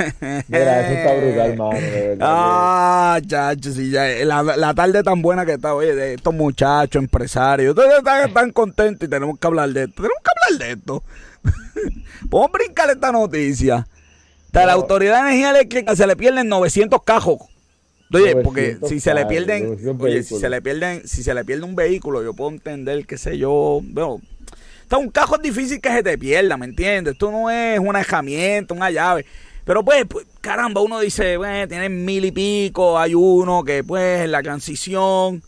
Mira, eso está brutal, *laughs* mano. Ah, chacho, sí, ya, la, la tarde tan buena que está, oye, de estos muchachos, empresarios, todos están tan contentos y tenemos que hablar de esto. Tenemos que hablar de esto. *laughs* Vamos a brincar esta noticia. Sea, la. Autoridad de Energía Eléctrica se le pierden 900 cajos. Oye, porque 900 si se le pierden, 900 oye, si se le pierden, si se le pierde un vehículo, yo puedo entender, qué sé yo, bueno, o sea, un cajo es difícil que se te pierda, ¿me entiendes? Esto no es una herramienta, una llave. Pero pues, pues, caramba, uno dice, bueno, tienen mil y pico, hay uno que pues en la transición,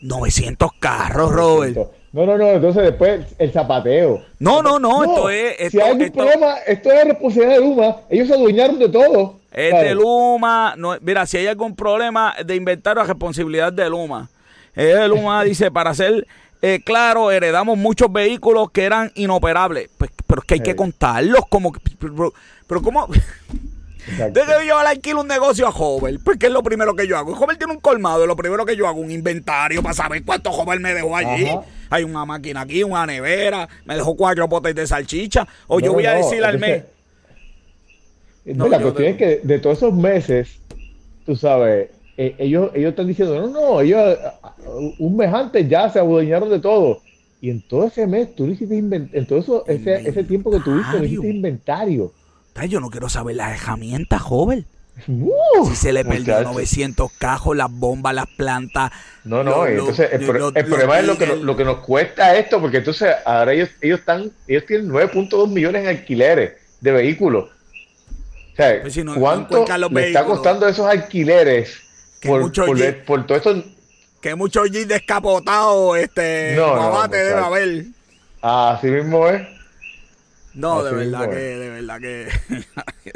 900 carros, Robert. No, no, no, entonces después el zapateo. No, no, no, esto es- si hay un esto- problema, esto es responsabilidad de Luma. Ellos se adueñaron de todo. Es ¿sabes? de Luma, no, mira, si hay algún problema de inventario, responsabilidad de Luma. Es de Luma *laughs* dice, para ser eh, claro, heredamos muchos vehículos que eran inoperables. Pues, pero es que hay que contarlos, como que, pero, pero ¿cómo? *laughs* Entonces yo le alquilo un negocio a Hover, pues ¿qué es lo primero que yo hago? Hover tiene un colmado, lo primero que yo hago un inventario para saber cuánto Hover me dejó allí. Ajá. Hay una máquina aquí, una nevera, me dejó cuatro potes de salchicha, o yo No, voy a no, decirle al mes. No, la cuestión te- es que de todos esos meses, tú sabes, eh, ellos, ellos están diciendo, no, no, ellos un mes antes ya se adueñaron de todo. Y en todo ese mes, tú hiciste inventario, en todo eso, ese, ese tiempo que tuviste, hiciste inventario. Yo no quiero saber las herramientas, Hover. ¡Uh! Si se le perdió muchacho. 900 cajos, las bombas, las plantas. No, no, lo- y lo- entonces el, pro- lo- el lo- problema es lo que, el- lo que nos cuesta esto, porque entonces ahora ellos, ellos están, ellos tienen 9.2 millones en alquileres de vehículos. O sea, Pues si no- no ¿cuánto los le está costando esos alquileres Que por, mucho por, Jeep- por todo esto? Que muchos jeans descapotados, este, No, no, debe haber. Así mismo es. No, de verdad que, es. de verdad que. *laughs*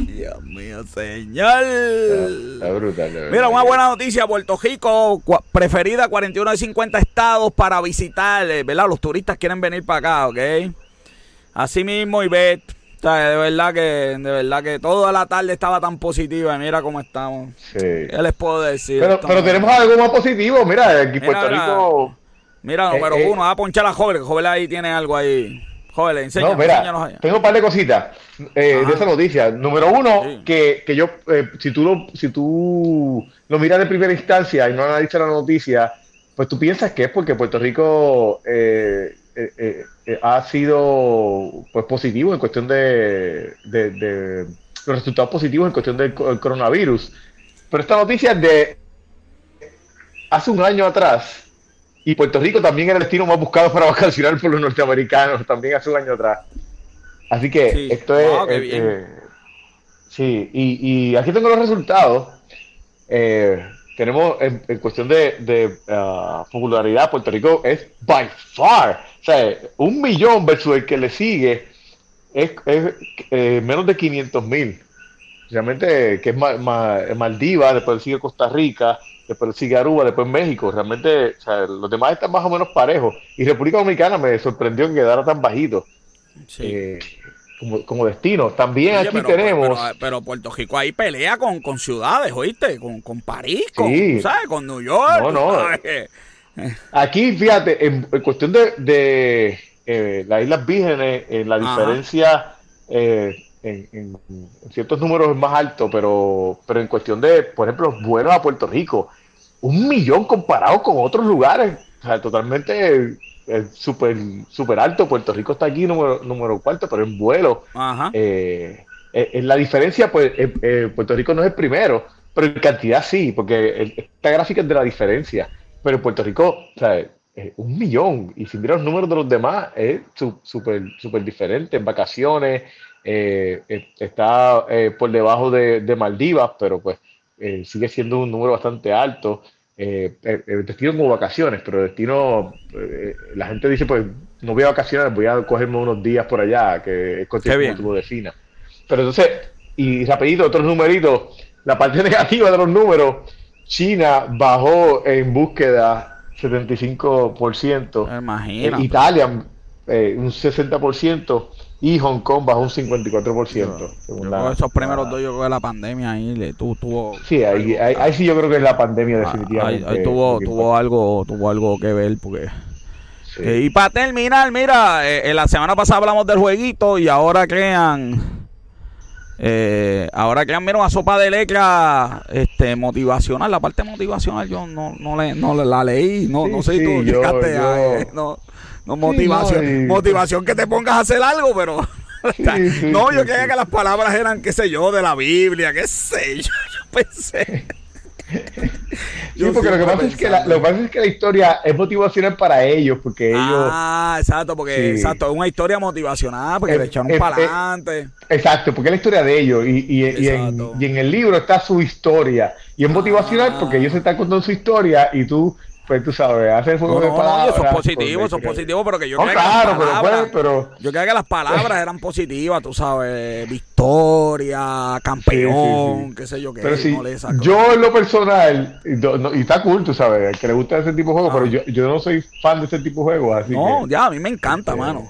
Dios mío, señor. Está brutal. verdad Mira, una buena noticia, Puerto Rico, preferida 41 de 50 estados para visitar, eh, ¿verdad? Los turistas quieren venir para acá, ¿ok? Así mismo, o sea, de verdad que, de verdad que toda la tarde estaba tan positiva, y mira cómo estamos. Sí. ¿Qué les puedo decir? Pero, tenemos algo más positivo. Mira, aquí Mira, Puerto mira. Rico. Mira, Eh, número eh. uno, a ponchar a Joven, que Joven ahí tiene algo ahí. Joven, enséñanos, no, mira, enséñanos allá. tengo un par de cositas eh, de esa noticia. Número uno, Sí. que, que yo, eh, si tú lo, si tú lo miras de primera instancia y no analizas la noticia, pues tú piensas que es porque Puerto Rico eh, eh, eh, eh, ha sido pues positivo en cuestión de, de- de los resultados positivos en cuestión del co- el coronavirus. Pero esta noticia es de hace un año atrás. Y Puerto Rico también era el destino más buscado para *laughs* vacacionar por los norteamericanos, también hace un año atrás. Así que Sí. esto es. Wow, eh, eh, sí, y, y aquí tengo los resultados. Eh, tenemos en, en cuestión de, de, ah, popularidad, Puerto Rico es by far, o sea, un millón versus el que le sigue es, es, eh, menos de 500 mil. Realmente, que es Ma- Ma- Maldivas, después sigue Costa Rica, después sigue Aruba, después México. Realmente, o sea, los demás están más o menos parejos. Y República Dominicana me sorprendió que quedara tan bajito Sí. eh, como, como destino. También Oye, aquí pero, tenemos. Pero, pero Puerto Rico ahí pelea con, con ciudades, ¿oíste? Con, con París, con, Sí. ¿sabes? Con New York. No, no. ¿sabes? Aquí, fíjate, en, en cuestión de, de, eh, las Islas Vírgenes, eh, la Ajá. diferencia eh, en, en- ciertos números es más alto, pero, pero en cuestión de, por ejemplo, los vuelos a Puerto Rico, un millón comparado con otros lugares, o sea, totalmente eh, súper súper alto. Puerto Rico está aquí número, número cuarto, pero en vuelo. Ajá. Eh, eh, en la diferencia, pues eh, eh, Puerto Rico no es el primero, pero en cantidad sí, porque esta gráfica es de la diferencia. Pero en Puerto Rico, o sea, eh, un millón. Y si miras los números de los demás, es su- súper súper diferente. En vacaciones, eh, eh, está eh, por debajo de, de Maldivas, pero pues eh, sigue siendo un número bastante alto. Eh, eh, destino como vacaciones, pero destino, eh, la gente dice, pues no voy a vacaciones, voy a cogerme unos días por allá, que es tú lo definas. Pero entonces, y rapidito, otros numeritos, la parte *laughs* negativa de los números, China bajó en búsqueda 75%, Imagina. Italia un 60% y Hong Kong bajó un 54%. según Yo la- esos primeros la- dos, yo creo que la pandemia ahí le tu- tuvo. Sí, ahí, ahí- ahí sí yo creo que es la pandemia Ah, definitivamente. ahí, ahí tuvo, tuvo algo, tuvo algo que ver porque. Sí. Eh, y para terminar, mira, eh, en la semana pasada hablamos del jueguito y ahora crean. Eh, ahora crean, mira, una sopa de letra este, motivacional. La parte motivacional yo no, no, le, no la leí. No, Sí, no sé si sí, tú yo- llegaste a. yo- eh, no, no, motivación. no, y- motivación que te pongas a hacer algo, pero. Sí, *laughs* sí, no, yo creía que las palabras eran, qué sé yo, de la Biblia, qué sé yo. *laughs* Yo pensé. *laughs* Sí, porque lo que, pasa es que la, lo que pasa es que la historia es motivacional para ellos, porque ellos... Ah, exacto, porque Sí. exacto, es una historia motivacional, porque Eh, le echaron eh, para eh, adelante. Exacto, porque es la historia de ellos y, y- y en, Exacto. y en el libro está su historia y es motivacional Ah. porque ellos se están contando su historia y tú, pues tú sabes, haces No, juego de no, no, palabras. eso es positivo, eso es positivo, pero que yo No, creía que las pero, palabras, pues, pero yo creía que las palabras eran positivas, tú sabes, victoria, campeón, Sí, sí, sí. qué sé yo qué, Pero no saco. yo en lo personal, y, no- está cool, tú sabes, que le gusta ese tipo de juegos, Ah. pero yo, yo no soy fan de ese tipo de juegos, así no, que... ya, a mí me encanta, este, mano.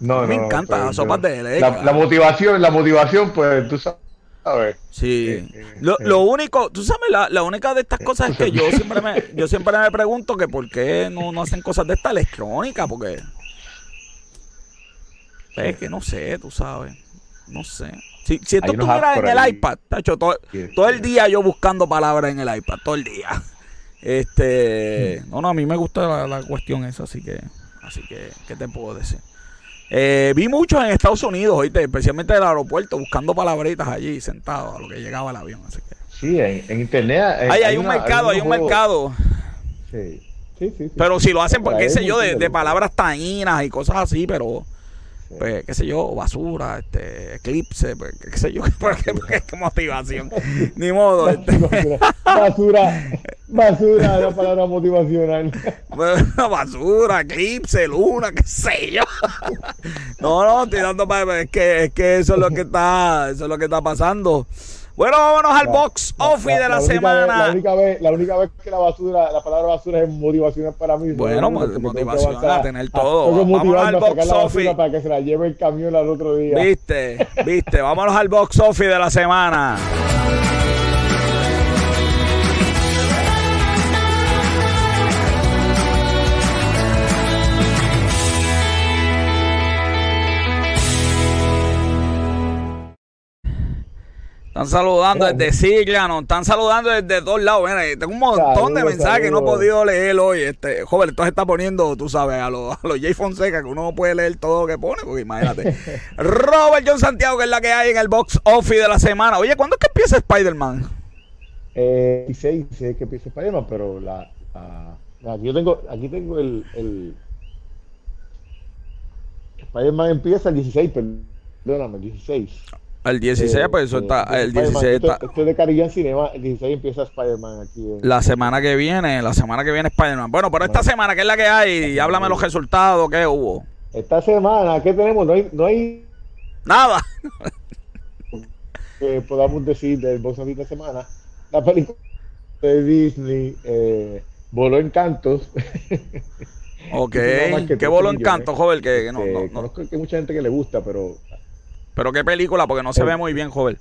No, me no, encanta pues, sopas de leche. La, la motivación, la motivación, pues tú sabes. Sí. Eh, eh, lo, eh. lo único, tú sabes, la, la única de estas cosas es que yo *laughs* siempre me, yo siempre me pregunto que por qué no, no hacen cosas de esta electrónica, porque es que no sé, tú sabes, no sé. Si, si esto estuviera en el ahí. iPad, tacho, todo, Sí, todo sí. el día yo buscando palabras en el iPad, todo el día. Este, no, no, a mí me gusta la, la cuestión esa, así que, así que, ¿qué te puedo decir? Eh, vi muchos en Estados Unidos, ¿oíste? especialmente en el aeropuerto, buscando palabritas allí, sentados a lo que llegaba el avión. Así que. Sí, en, en internet. Hay, hay un una- mercado, hay un mercado. Sí, sí, sí. sí. Pero si lo hacen, Por porque qué sé yo, de de- palabras taínas y cosas así, pero, pues, qué sé yo, basura, este, eclipse, pues, qué sé yo, *laughs* porque, porque, qué motivación. *laughs* Ni modo. este. basura, basura, la palabra motivacional. *laughs* Bueno, basura, eclipse, luna, qué sé yo. No, no, estoy dando para es que, es que eso es lo que está, eso es lo que está pasando. Bueno, vámonos al box office de la, vez- semana. la, única vez, la única vez que la basura, la palabra basura es motivacional para mí. Bueno, que motivación a tener todo. que Vámonos al a box office. Para que se la lleve el camión al otro día. Viste, viste, vámonos al box office de la semana. Están saludando desde Sigla, nos están saludando desde dos lados. Mira, tengo un montón de mensajes que no he podido leer hoy. Este, joven, esto se está poniendo, tú sabes, a los, a los Jay Fonseca, que uno no puede leer todo lo que pone, porque imagínate. *laughs* Robert John Santiago, que es la que hay en el box office de la semana. Oye, ¿cuándo es que empieza Spider-Man? Eh, y sé que empieza Spider-Man, pero la, la- la- aquí yo tengo, aquí tengo el, el Spider-Man empieza el 16, perdóname, el 16. El 16, Eh, pues eso eh, está, de el Spider-Man. 16 Esto, está. esto es de Caribbean Cinema, el 16 empieza Spider-Man aquí. en- La semana que viene, la semana que viene Spider-Man. Bueno, pero esta semana, ¿qué es la que hay? Háblame los resultados, ¿qué hubo? Esta semana, ¿qué tenemos? No hay, no hay Nada. que podamos decir del box office de semana. La película de Disney eh, voló encantos. *laughs* Ok. Nada más que ¿Qué 13 bolo millones. encanto, joven? Que, no, no, no. Conozco que hay mucha gente que le gusta, pero Pero qué película, porque no se Eh. ve muy bien, joven.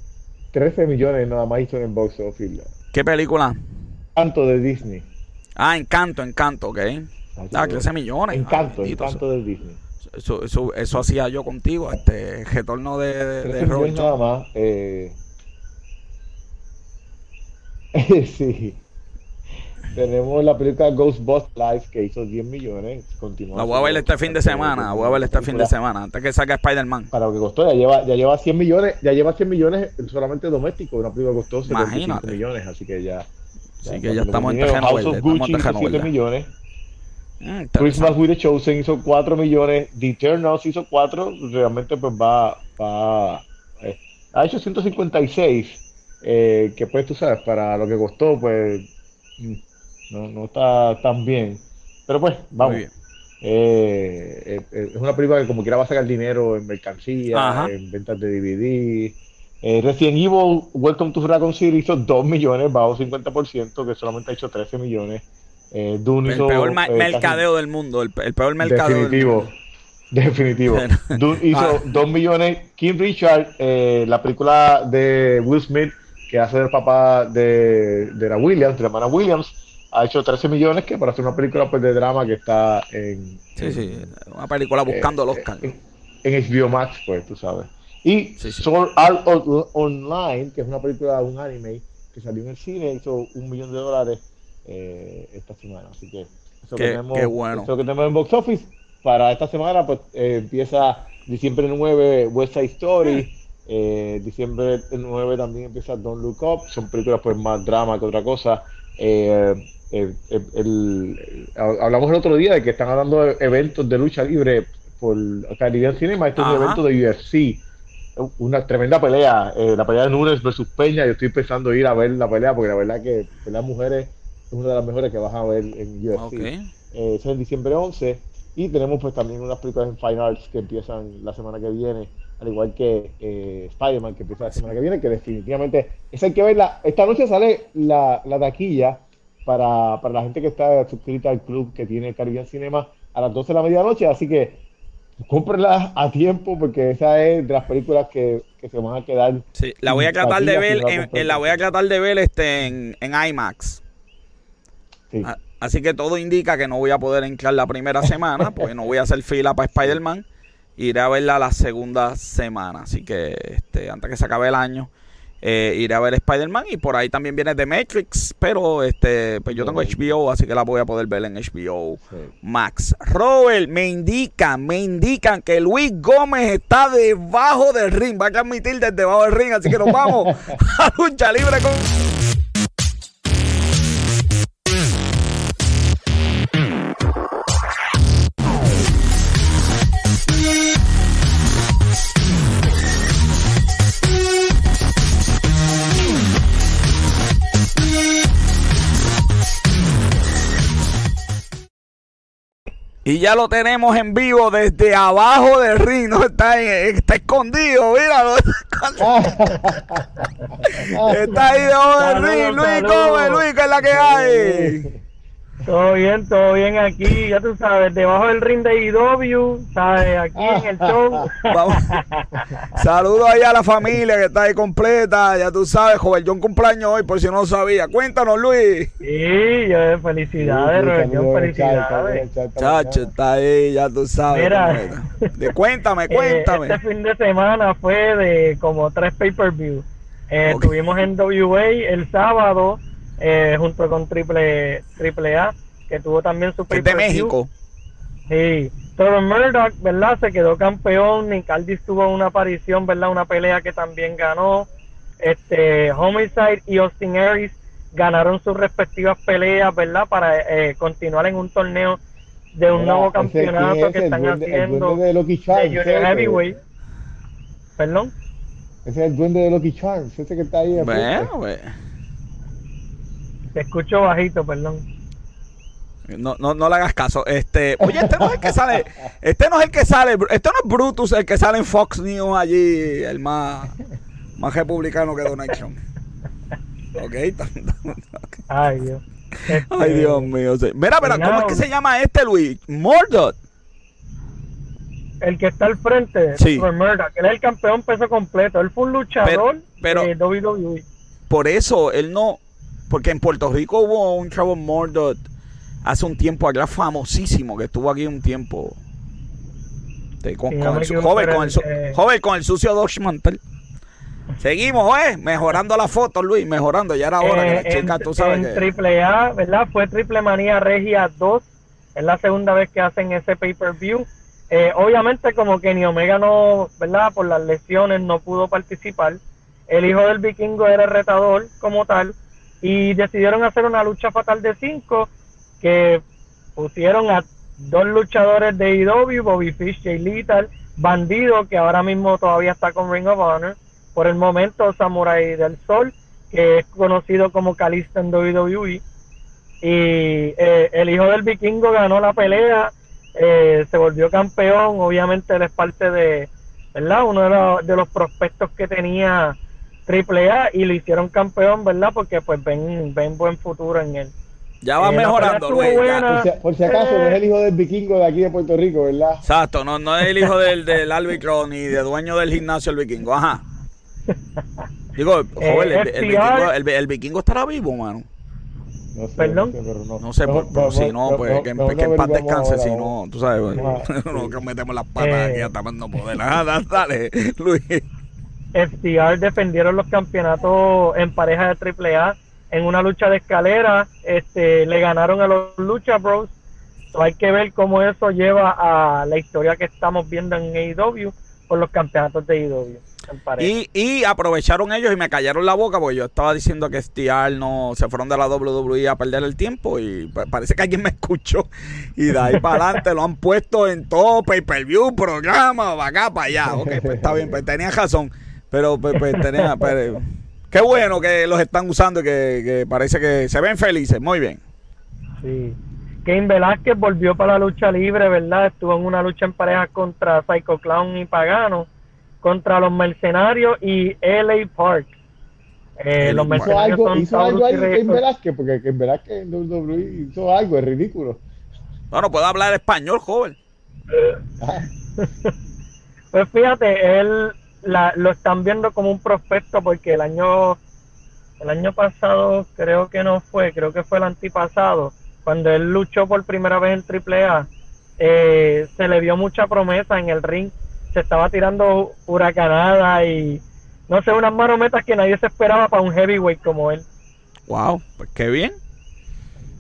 13 millones nada más hizo en el box office. ¿Qué película? Tanto de Disney. Ah, Encanto, Encanto, ok. Ah, 13 millones. Encanto, encanto del Disney. Eso, eso, eso hacía yo contigo, este retorno de, de, de 13 millones Robert nada más. Eh... *laughs* sí. Tenemos la película Ghostbusters Live que hizo 10 millones. Continúa La voy a ver este fin de semana, buena voy a ver este fin de semana, antes que salga Spider-Man. Para lo que costó, ya lleva, ya lleva 100 millones, ya lleva 100 millones solamente doméstico, una película costó 75 Imagínate. millones, así que ya. Así que ya estamos en terreno House of Gucci hizo terreno 7 verde. millones. Mm, Christmas with the Chosen hizo 4 millones, The Eternals hizo 4, realmente pues va, va eh, ha hecho 156, eh, que pues tú sabes, para lo que costó pues mm, no, no está tan bien, pero pues vamos, Muy bien. Eh, eh, eh, es una película que como quiera va a sacar dinero en mercancía, Ajá. en ventas de DVD. Eh, Resident Evil Welcome to Raccoon City hizo 2 millones, bajó 50%, que solamente ha hecho 13 millones. Eh, Dune El hizo, peor eh, mercadeo del mundo, el, el peor mercadeo del Definitivo. mundo. Definitivo. Dune *laughs* hizo Ah. 2 millones. King Richard, eh, la película de Will Smith, que hace el papá de, de la Williams, de la hermana Williams, ha hecho 13 millones, que para hacer una película pues, de drama que está en, Sí, en- sí, una película buscando el eh, Oscar. En, en HBO Max, pues, tú sabes. Y Sí, sí. Art On- Online, que es una película, un anime que salió en el cine, hizo un millón de dólares eh, esta semana. Así que eso Qué- que tenemos, qué bueno. eso que tenemos en Box Office. Para esta semana, pues eh, empieza diciembre 9 West Side Story. eh, diciembre 9 también empieza Don't Look Up. Son películas pues más drama que otra cosa. Eh, el- el- el- hablamos el otro día de que están hablando de eventos de lucha libre por Caribbean Cinema. Este es un Ajá. evento de UFC. Una tremenda pelea. eh, la pelea de Nunes versus Peña. Yo estoy pensando ir a ver la pelea porque la verdad que peleas mujeres es una de las mejores que vas a ver en UFC. Ok. Eh, es en diciembre 11. Y tenemos pues también unas películas en Fine Arts que empiezan la semana que viene, al igual que eh, Spider-Man que empieza la semana que viene, que definitivamente esa hay que verla. Esta noche sale la, la taquilla para, para la gente que está suscrita al club que tiene Caribbean Cinema a las 12 de la medianoche, así que cómprenla a tiempo porque esa es de las películas que, que se van a quedar. Sí, la voy a tratar de ver, en, la voy a tratar de ver este en, en IMAX. Sí. A- Así que todo indica que no voy a poder entrar la primera semana, porque no voy a hacer fila para Spider-Man. Iré a verla la segunda semana. Así que este, antes que se acabe el año, eh, iré a ver Spider-Man. Y por ahí también viene The Matrix. Pero este, pues yo tengo HBO, así que la voy a poder ver en HBO Sí. Max. Robert, me indican, me indican que Luis Gómez está debajo del ring. Va a transmitir desde debajo del ring. Así que nos vamos *laughs* *laughs* a lucha libre con. Y ya lo tenemos en vivo desde abajo del ring, no está, en- está escondido, míralo. *laughs* Está ahí debajo del ring, Luis. Gómez, Luis, que es la que hay. Todo bien, todo bien aquí, ya tú sabes, debajo del ring de IW, sabes, aquí en el show. *laughs* Vamos. Saludos ahí a la familia que está ahí completa, ya tú sabes, joven John cumpleaños hoy, por si no lo sabía. Cuéntanos, Luis. Sí, yo, felicidades, en felicidades. Chacho, está ahí, ya tú sabes. Mira. De- cuéntame, *laughs* Eh, cuéntame. este fin de semana fue de como tres pay-per-view. Eh, Ok. Estuvimos en WA el sábado eh, junto con Triple, Triple A, que tuvo también su es de. México. Sí, Trevor Murdoch, ¿verdad? Se quedó campeón. Nick Aldis tuvo una aparición, ¿verdad? Una pelea que también ganó. Este, Homicide y Austin Aries ganaron sus respectivas peleas, ¿verdad? Para eh, continuar en un torneo de un Mira, nuevo ese, ¿quién campeonato es que ese? están el duende, el haciendo duende de Lucky de Charms. Junior ese, Heavyweight. Perdón. Ese es el duende de Lucky Charms, ese que está ahí. Bueno, pues. Te escucho bajito, perdón. No, no, no le hagas caso. Este, oye, este no es el que sale. Este no es el que sale. Este no es Brutus, el que sale en Fox News allí, el más, más republicano que Donald Trump. Ok. *laughs* Ay, Dios. Este, Ay, Dios mío. sí. Mira, mira, ¿cómo es que se llama este, Luis? Mordot. El que está al frente, Sí. Murdoch, él es el campeón peso completo. Él fue un luchador pero- de WWE. Por eso él no. Porque en Puerto Rico hubo un Trevor Mordot hace un tiempo acá, famosísimo, que estuvo aquí un tiempo. Sí, con, Sí, con no me el, joven, con el, que- joven, con el sucio Dodge Mantel. Seguimos, ¿eh? Mejorando la foto, Luis, mejorando. Ya era hora que Eh, la chica, en, tú sabes en que... Triple A, ¿verdad? Fue Triple Manía Regia 2. Es la segunda vez que hacen ese pay-per-view. Eh, obviamente, como Kenny Omega no, ¿verdad? Por las lesiones no pudo participar. El hijo del vikingo era el retador como tal. Y decidieron hacer una lucha fatal de 5 que pusieron a dos luchadores de IW, Bobby Fish, Jay Lethal, Bandido, que ahora mismo todavía está con Ring of Honor. Por el momento, Samurai del Sol, que es conocido como Calista en WWE. Y eh, el hijo del vikingo ganó la pelea, eh, se volvió campeón, obviamente él es parte de, ¿verdad? Uno de los, de los prospectos que tenía AAA y lo hicieron campeón, ¿verdad? Porque pues ven, ven buen futuro en él. Ya va Eh, mejorando, buena. Por si, por si acaso, no es el hijo del vikingo de aquí de Puerto Rico, ¿verdad? Exacto, no, no es el hijo del, del árbitro ni de dueño del gimnasio el vikingo, ajá. Digo, joven, el, vikingo, el, el vikingo estará vivo, mano. No sé, Perdón. no sé, pero no. No sé, por, por si no, pues que, no, que en paz descanse, si no, tú sabes, Ajá. no que metemos las patas Eh. aquí hasta más no poder. Ajá, da- dale, Luis. FTR defendieron los campeonatos en pareja de AAA en una lucha de escalera. Este, le ganaron a los Lucha Bros. So, hay que ver cómo eso lleva a la historia que estamos viendo en AEW por los campeonatos de AEW. Y, y aprovecharon ellos y me callaron la boca porque yo estaba diciendo que STR no se fueron de la WWE a perder el tiempo y pa- parece que alguien me *laughs* escuchó y de ahí para adelante lo han puesto en todo pay-per-view, programa, para acá, para allá. Ok, pues está bien, pues tenía razón, pero pues, pues, tenía, pero- qué bueno que los están usando y que, que parece que se ven felices, muy bien. Sí. Kane Velázquez volvió para la lucha libre, ¿verdad? Estuvo en una lucha en pareja contra Psycho Clown y Pagano, contra los mercenarios y LA Park. Eh, los Park. Hizo mercenarios algo, son hizo algo ahí Velázquez, porque en Velázquez en WWE hizo algo, es ridículo. Bueno, puedo hablar español, joven. *laughs* Pues fíjate, él la, lo están viendo como un prospecto porque el año el año pasado creo que no fue, creo que fue el antipasado, cuando él luchó por primera vez en AAA, eh, se le vio mucha promesa en el ring, se estaba tirando huracanada y no sé, unas marometas que nadie se esperaba para un heavyweight como él. Wow, pues qué bien.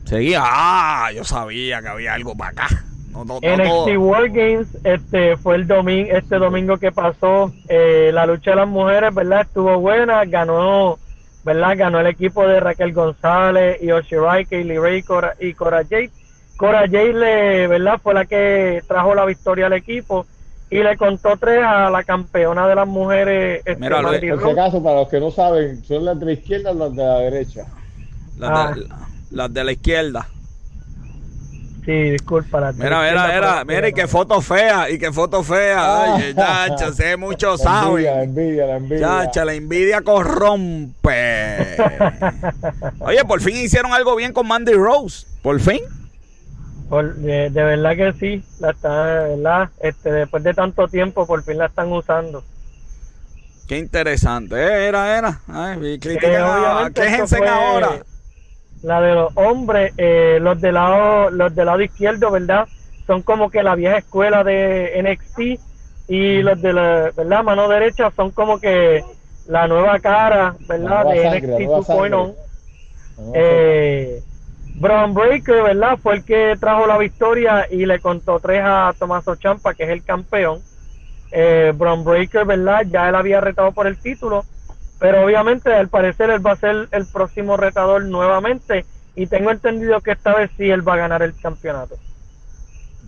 Seguía, ah, yo sabía que había algo para acá. No, no. NXT World Games este fue el domingo este domingo que pasó eh, la lucha de las mujeres verdad estuvo buena ganó verdad ganó el equipo de Raquel González y Oshirai Kaylee Ray Cora, y Cora Jade Cora Jade le verdad fue la que trajo la victoria al equipo y le contó tres a la campeona de las mujeres este, Mira, si Rose. acaso, para los que no saben, son las de la izquierda o las de la derecha. Las, Ah. de, las de la izquierda. Sí disculpa la Mira, mira, mira, mira, y qué foto fea, y qué foto fea. Ay, *laughs* chacha, sé mucho envidia, la envidia, la envidia. Chacha, la envidia corrompe. Oye, por fin hicieron algo bien con Mandy Rose. Por fin. Por- de, de verdad que sí, la está, de verdad, este, después de tanto tiempo por fin la están usando. Qué interesante. Eh, Era, era. Ay, critican Eh, quéjense fue ahora. La de los hombres, eh, los del lado, los del lado izquierdo, ¿verdad? Son como que la vieja escuela de NXT y los de la ¿verdad? mano derecha son como que la nueva cara, ¿verdad? nueva de sangre, NXT nueva 2.0. No, Eh, Braun Breaker, ¿verdad? Fue el que trajo la victoria y le contó tres a Tomaso Champa, que es el campeón. Eh, Braun Breaker, ¿verdad? Ya él había retado por el título, pero obviamente al parecer él va a ser el próximo retador nuevamente y tengo entendido que esta vez sí él va a ganar el campeonato.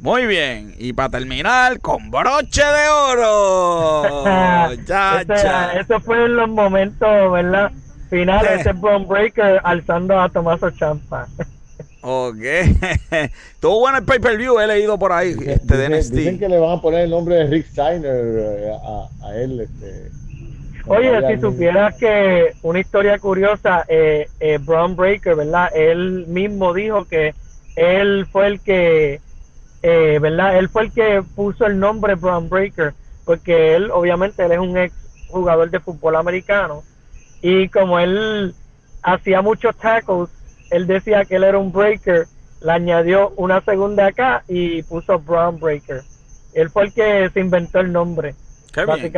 Muy bien. Y para terminar, con broche de oro. *laughs* Chacha. Ese- eso fue en los momentos, ¿verdad? Finales, Eh. ese Braun Breaker alzando a Tomaso Champa. *laughs* Ok. *laughs* Estuvo bueno el pay-per-view, he leído por ahí. Dicen, Este de dicen- que le van a poner el nombre de Rick Steiner eh, a, a él. Este, Oye, si supieras que una historia curiosa, eh, eh, Braun Breaker, ¿verdad? Él mismo dijo que él fue el que, eh, ¿verdad? Él fue el que puso el nombre Braun Breaker, porque él, obviamente, él es un ex jugador de fútbol americano y como él hacía muchos tackles, él decía que él era un breaker, le añadió una segunda acá y puso Brown Breaker. Él fue el que se inventó el nombre, Qué bien.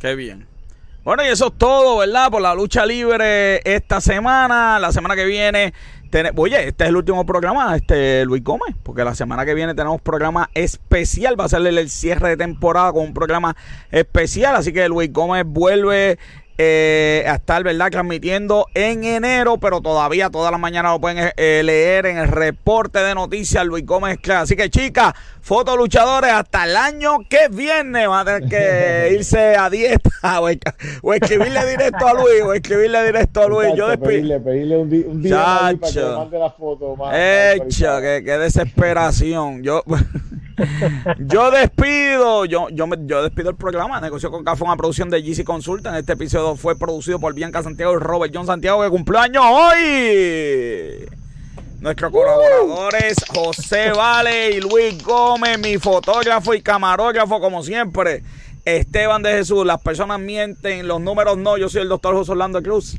Qué bien. Bueno, y eso es todo, ¿verdad? Por la lucha libre esta semana. La semana que viene. tene- Oye, este es el último programa, este Luis Gómez, porque la semana que viene tenemos programa especial. Va a ser el, el cierre de temporada con un programa especial. Así que Luis Gómez vuelve eh, a estar, ¿verdad? Transmitiendo en enero, pero todavía toda la mañana lo pueden eh, leer en el reporte de noticias Luis Gómez Claro. Así que, chicas, fotoluchadores, hasta el año que viene van a tener que *laughs* irse a dieta *laughs* o, o escribirle directo a Luis, o escribirle directo a Luis. Yo Exacto, despido. pedirle, pedirle un, un día para que mande la foto más- actualizada. qué, qué desesperación. Yo, *laughs* yo despido, yo, yo, me- yo despido el programa. Negocio con Café, una producción de GC Consultant. Este episodio fue producido por Bianca Santiago y Robert John Santiago, que cumpleaños hoy. Nuestros colaboradores José Vale y Luis Gómez, mi fotógrafo y camarógrafo, como siempre. Esteban de Jesús, las personas mienten, los números no. Yo soy el doctor José Orlando Cruz.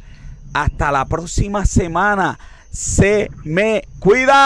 Hasta la próxima semana. Se me cuidan.